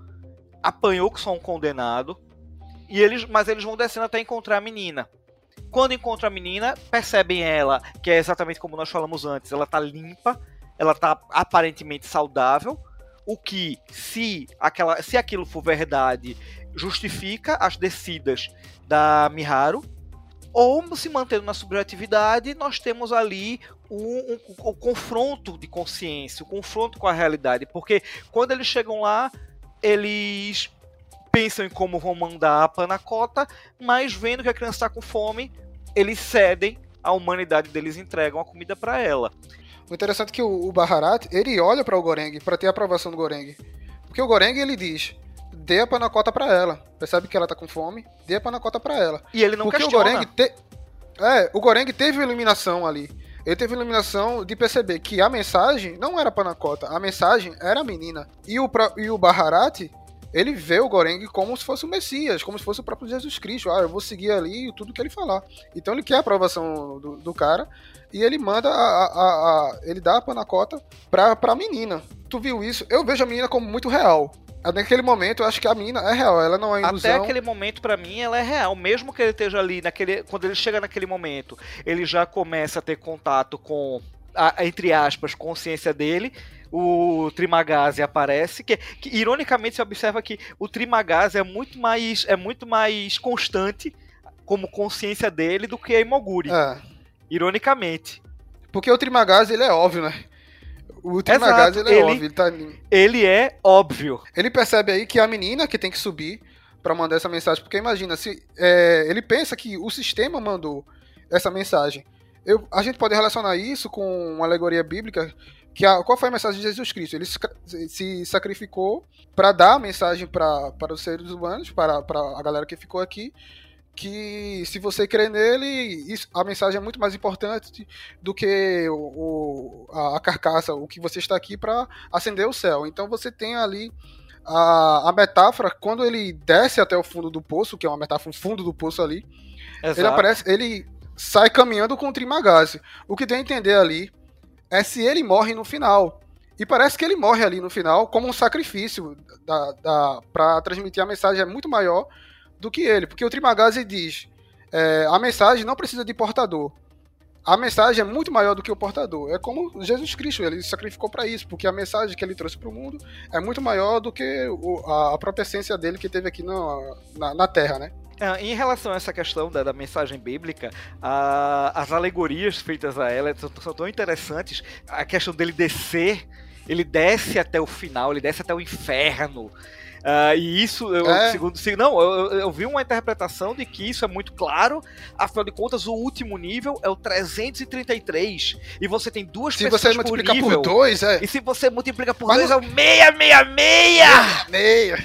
apanhou que só um condenado. E eles, mas eles vão descendo até encontrar a menina. Quando encontram a menina, percebem ela, que é exatamente como nós falamos antes, ela tá limpa, ela tá aparentemente saudável, o que, se, aquela, se aquilo for verdade, justifica as descidas da Miharu, ou se mantendo na subjetividade, nós temos ali o um, um, um confronto de consciência, o confronto com a realidade, porque quando eles chegam lá, eles pensam em como vão mandar a panacota, mas vendo que a criança está com fome, eles cedem, a humanidade deles entregam a comida para ela. O interessante é que o, o Baharat, ele olha para o Goreng para ter a aprovação do Goreng. Porque o Goreng, ele diz, dê a panacota para ela. Percebe que ela tá com fome, dê a panacota para ela. E ele não Porque questiona. o Goreng te... É, o Goreng teve iluminação ali. Ele teve iluminação de perceber que a mensagem não era panacota, a mensagem era a menina. E o, e o Baharat, ele vê o Goreng como se fosse o Messias, como se fosse o próprio Jesus Cristo. Ah, eu vou seguir ali tudo que ele falar. Então ele quer a aprovação do, do cara e ele manda a, a- a- ele dá a panacota pra, pra menina. Tu viu isso? Eu vejo a menina como muito real. Naquele momento, eu acho que a menina é real, ela não é ilusão. Até aquele momento, pra mim, ela é real. Mesmo que ele esteja ali, naquele, quando ele chega naquele momento, ele já começa a ter contato com, a, entre aspas, consciência dele. O Trimagazi aparece, que, que ironicamente se observa que o Trimagazi é muito mais, é muito mais constante como consciência dele do que a Imoguri. É. Ironicamente. Porque o Trimagaz, ele é óbvio, né? O Trimagaz, Exato, ele é ele- óbvio. Ele, tá. Ele é óbvio. ele percebe aí que é a menina que tem que subir pra mandar essa mensagem. Porque imagina, se é, ele pensa que o sistema mandou essa mensagem. Eu- a gente pode relacionar isso com uma alegoria bíblica. Que a- qual foi a mensagem de Jesus Cristo? Ele se, se sacrificou para dar a mensagem para os seres humanos, para, a galera que ficou aqui, que se você crer nele, isso- a mensagem é muito mais importante do que o, o- a, a carcaça, o que você está aqui para acender o céu. Então você tem ali a, a metáfora, quando ele desce até o fundo do poço, que é uma metáfora, o fundo do poço ali, Exato. ele aparece, ele sai caminhando com o Trimagasi. O que tem a entender ali é se ele morre no final. E parece que ele morre ali no final como um sacrifício da, da, para transmitir a mensagem é muito maior do que ele. Porque o Trimagasi diz: é, a mensagem não precisa de portador. A mensagem é muito maior do que o portador. É como Jesus Cristo, ele se sacrificou para isso, porque a mensagem que ele trouxe para o mundo é muito maior do que o- a, a própria essência dele que teve aqui na, na Terra, né? Ah, Em relação a essa questão da, da mensagem bíblica, a- as alegorias feitas a ela são, são tão interessantes. A questão dele descer, ele desce até o final, ele desce até o inferno. Ah, e isso, eu, É. segundo. se- Não, eu, eu- vi uma interpretação de que isso é muito claro. Afinal de contas, o último nível é o 333. E você tem duas Se pessoas você multiplicar por por dois, é. E se você multiplica por Mas dois, não- é o 666! Meia.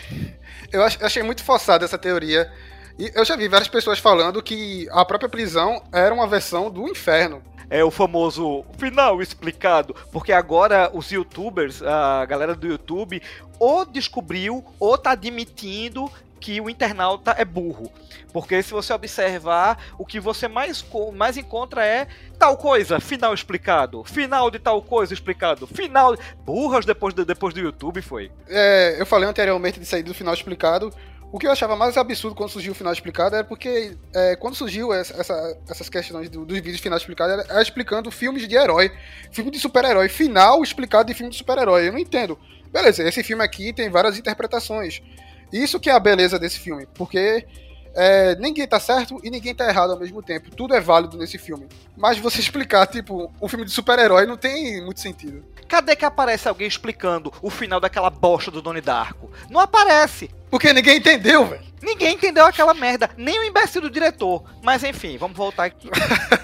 Eu ach- achei muito forçada essa teoria. E eu já vi várias pessoas falando que a própria prisão era uma versão do inferno. É o famoso final explicado, porque agora os youtubers, a galera do YouTube, ou descobriu ou tá admitindo que o internauta é burro. Porque se você observar, o que você mais, mais encontra é tal coisa, final explicado, final de tal coisa explicado, final. Burras depois do, depois do YouTube foi. É, eu falei anteriormente de sair do final explicado. O que eu achava mais absurdo quando surgiu o final explicado era porque é, quando surgiu essa- essa- essas questões do- dos vídeos final explicado era, era explicando filmes de herói, filme de super-herói, final explicado de filme de super-herói. Eu não entendo. Beleza, esse filme aqui tem várias interpretações. Isso que é a beleza desse filme, porque é, ninguém tá certo e ninguém tá errado ao mesmo tempo. Tudo é válido nesse filme. Mas você explicar, tipo, um filme de super-herói não tem muito sentido. Cadê que aparece alguém explicando o final daquela bosta do Doni Darko? Não aparece. Porque ninguém entendeu, velho. Ninguém entendeu aquela merda, nem o imbecil do diretor. Mas enfim, vamos voltar aqui.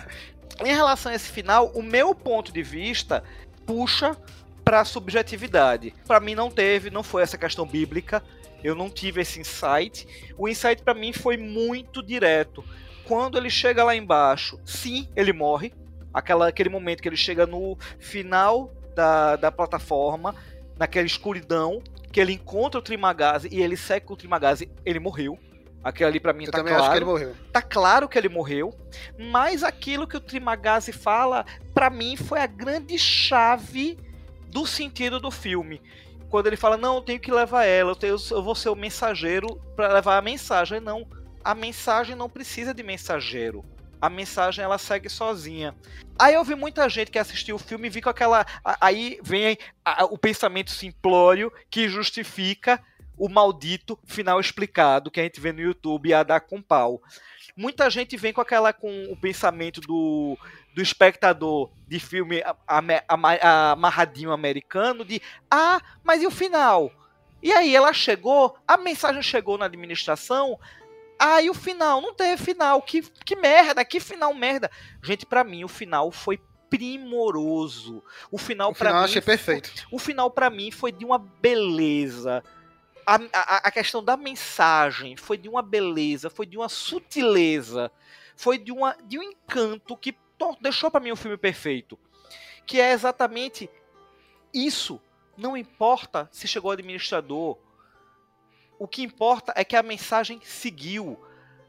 em relação a esse final, o meu ponto de vista puxa pra subjetividade. Pra mim não teve, não foi essa questão bíblica. Eu não tive esse insight. O insight pra mim foi muito direto. Quando ele chega lá embaixo, sim, ele morre. Aquela, aquele momento que ele chega no final da, da plataforma, naquela escuridão, que ele encontra o Trimagazi e ele segue o Trimagazi, ele morreu. Aquilo ali pra mim Eu tá também claro acho que ele morreu. tá claro que ele morreu, mas aquilo que o Trimagazi fala, pra mim, foi a grande chave do sentido do filme. Quando ele fala, não, eu tenho que levar ela, eu, tenho, eu vou ser o mensageiro pra levar a mensagem. Não, a mensagem não precisa de mensageiro. A mensagem ela segue sozinha. Aí eu vi muita gente que assistiu o filme e vi com aquela. Aí vem a- o pensamento simplório que justifica o maldito final explicado que a gente vê no YouTube a dar com pau. Muita gente vem com aquela com o pensamento do, do espectador de filme amarradinho americano de ah, mas e o final? E aí ela chegou, a mensagem chegou na administração, ah, e o final? Não teve final, que, que merda, que final merda. Gente, pra mim o final foi primoroso. O final O eu mim achei perfeito. o final pra mim foi de uma beleza. A, a, a questão da mensagem foi de uma beleza, foi de uma sutileza, foi de, uma, de um encanto que deixou pra mim o filme perfeito. Que é exatamente isso. Não importa se chegou ao administrador. O que importa é que a mensagem seguiu.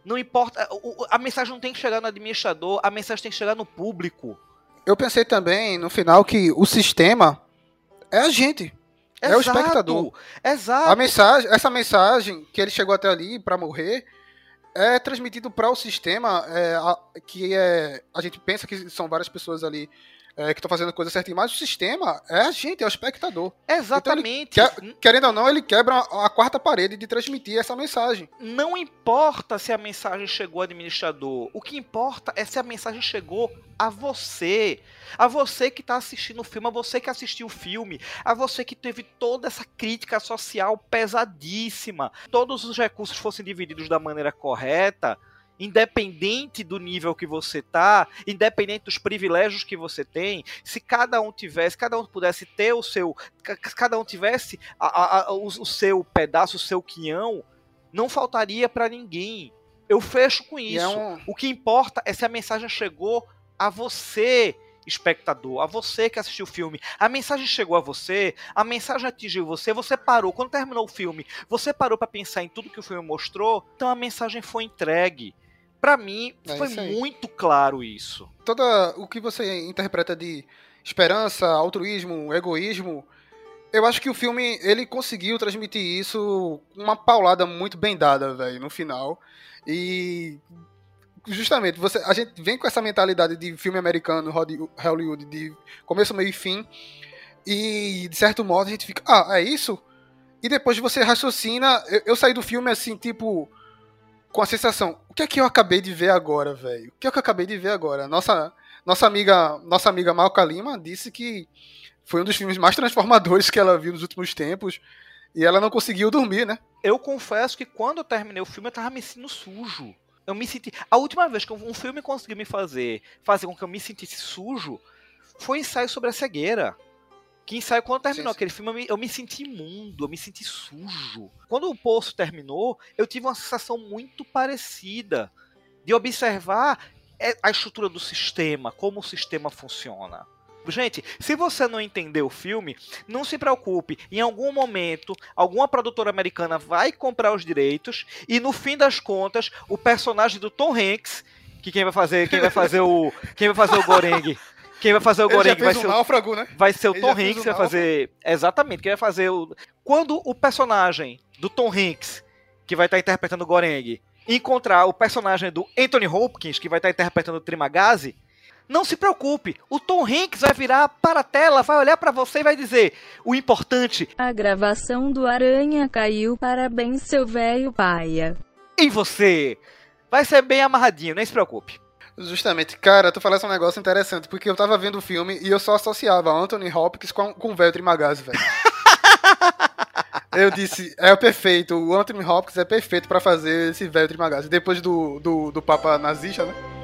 Não importa. A mensagem não tem que chegar no administrador, a mensagem tem que chegar no público. Eu pensei também, no final, que o sistema é a gente. É o Exato, espectador. Exato. A mensagem, essa mensagem que ele chegou até ali pra morrer é transmitido para o sistema é, a- que é a gente pensa que são várias pessoas ali é, que estão fazendo coisa certinha, mas o sistema é a gente, é o espectador. Exatamente. Quer- querendo ou não, ele quebra a, a quarta parede de transmitir essa mensagem. Não importa se a mensagem chegou ao administrador. O que importa é se a mensagem chegou a você. A você que está assistindo o filme, a você que assistiu o filme, a você que teve toda essa crítica social pesadíssima. Todos os recursos fossem divididos da maneira correta. Independente do nível que você tá, independente dos privilégios que você tem, se cada um tivesse, cada um pudesse ter o seu, ca- cada um tivesse a- a- o, o seu pedaço, o seu quinhão, não faltaria pra ninguém. Eu fecho com E isso. é um, O que importa é se a mensagem chegou a você, espectador, a você que assistiu o filme. A mensagem chegou a você, a mensagem atingiu você, você parou. Quando terminou o filme, você parou pra pensar em tudo que o filme mostrou, então a mensagem foi entregue. Pra mim, É foi muito claro isso. toda o que você interpreta de esperança, altruísmo, egoísmo, eu acho que o filme ele conseguiu transmitir isso uma paulada muito bem dada, velho, no final. E justamente, você, a gente vem com essa mentalidade de filme americano, Holly- Hollywood, de começo, meio e fim, e de certo modo a gente fica, ah, é isso? E depois você raciocina, eu, eu saí do filme assim, tipo, com a sensação, que é que eu acabei de ver agora, velho? O que é que eu acabei de ver agora? Nossa, nossa amiga, nossa amiga Malca Lima disse que foi um dos filmes mais transformadores que ela viu nos últimos tempos e ela não conseguiu dormir, né? Eu confesso que quando eu terminei o filme, eu tava me sentindo sujo. Eu me senti. A última vez que um filme conseguiu me fazer fazer com que eu me sentisse sujo foi o ensaio sobre a cegueira. Que ensaio, quando terminou Sim, sim. aquele filme, eu me, senti imundo, eu me senti sujo. Quando o Poço terminou, eu tive uma sensação muito parecida de observar é, a estrutura do sistema, como o sistema funciona. Gente, se você não entender o filme, não se preocupe. Em algum momento, alguma produtora americana vai comprar os direitos e no fim das contas, o personagem do Tom Hanks, que quem vai fazer, quem vai fazer o, quem vai fazer o Goreng, quem vai fazer o Goreng vai um o né? vai ser o Ele Tom Hanks que vai fazer. Exatamente, que vai fazer o. Quando o personagem do Tom Hanks, que vai estar interpretando o Goreng, encontrar o personagem do Anthony Hopkins, que vai estar interpretando o Trimagazi, não se preocupe, o Tom Hanks vai virar para a tela, vai olhar para você e vai dizer: o importante A gravação do Aranha caiu. Parabéns, seu velho paia. em você. Vai ser bem amarradinho, nem se preocupe. Justamente, cara, tu falasse um negócio interessante, porque eu tava vendo o filme e eu só associava Anthony Hopkins com, com o velho Trimagazzi, velho. eu disse, é o perfeito, o Anthony Hopkins é perfeito pra fazer esse velho Trimagazzi. Depois do, do, do Papa nazista, né?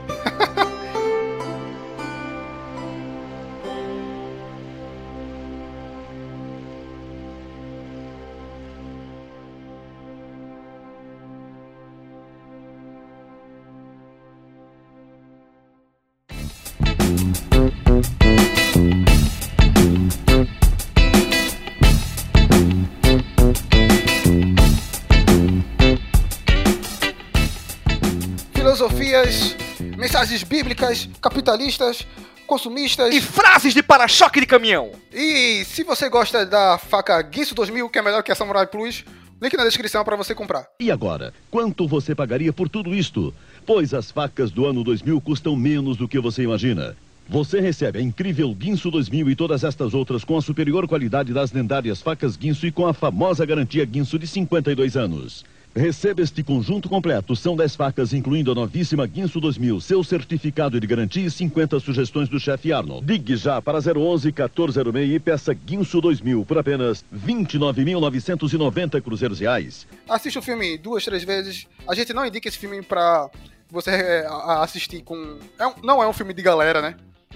Mensagens bíblicas, capitalistas, consumistas. E frases de para-choque de caminhão. E se você gosta da faca Guinso 2000, que é melhor que a Samurai Plus, link na descrição para você comprar. E agora, quanto você pagaria por tudo isto? Pois as facas do ano 2000 custam menos do que você imagina. Você recebe a incrível Guinso 2000 e todas estas outras com a superior qualidade das lendárias facas Guinso e com a famosa garantia Guinso de 52 anos. Receba este conjunto completo. São 10 facas, incluindo a novíssima Guinso 2000, seu certificado de garantia e 50 sugestões do chefe Arnold. Ligue já para 011 1406 e peça Guinso 2000 por apenas 29.990 cruzeiros reais. Assiste o filme duas, três vezes. A gente não indica esse filme pra você é, assistir com. é não é um filme de galera, né?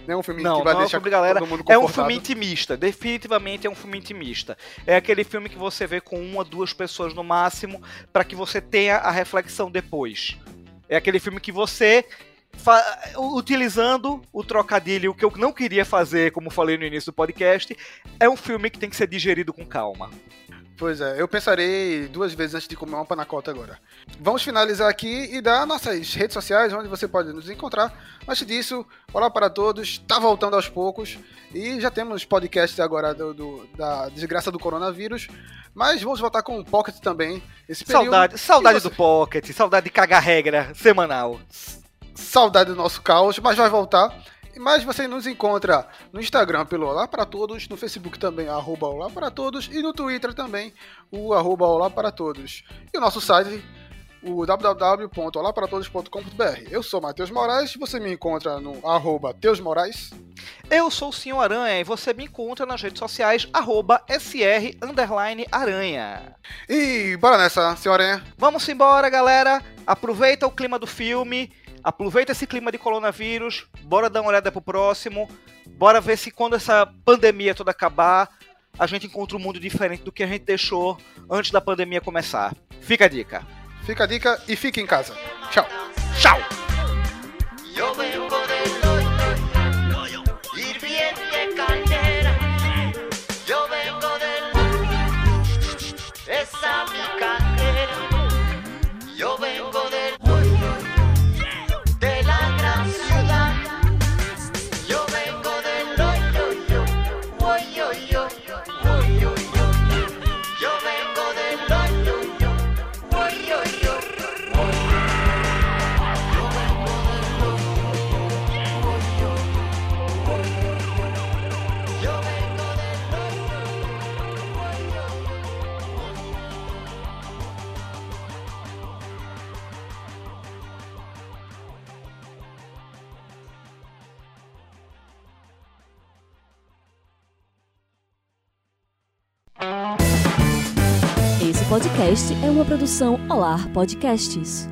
Não é um filme Não, que vai não é um deixar filme, galera. todo mundo É um filme intimista. Definitivamente é um filme intimista. É aquele filme que você vê com uma, duas pessoas no máximo, para que você tenha a reflexão depois. É aquele filme que você. Utilizando o trocadilho que eu não queria fazer, como falei no início do podcast, é um filme que tem que ser digerido com calma. Pois é, eu pensarei duas vezes antes de comer uma panacota agora. Vamos finalizar aqui e dar nossas redes sociais, onde você pode nos encontrar. Antes disso, olá para todos, tá voltando aos poucos e já temos podcasts agora do, do- da desgraça do coronavírus, mas vamos voltar com o Pocket também. Esse período. Saudade, saudade você- do Pocket, saudade de cagar regra semanal. saudade do nosso caos, mas vai voltar. Mas você nos encontra no Instagram pelo Olá para Todos, no Facebook também, arroba Olá para Todos, e no Twitter também, o arroba Olá para Todos. E o nosso site, o www.olaparatodos.com.br. Eu sou Matheus Moraes, você me encontra no arroba Teus Moraes. Eu sou o Senhor Aranha e você me encontra nas redes sociais, arroba SR underline Aranha. E bora nessa, senhora. Vamos embora, galera. Aproveita o clima do filme, aproveita esse clima de coronavírus, bora dar uma olhada pro próximo, bora ver se quando essa pandemia toda acabar, a gente encontra um mundo diferente do que a gente deixou antes da pandemia começar. Fica a dica. Fica a dica e fique em casa. Tchau. Tchau! Esse podcast é uma produção Olar Podcasts.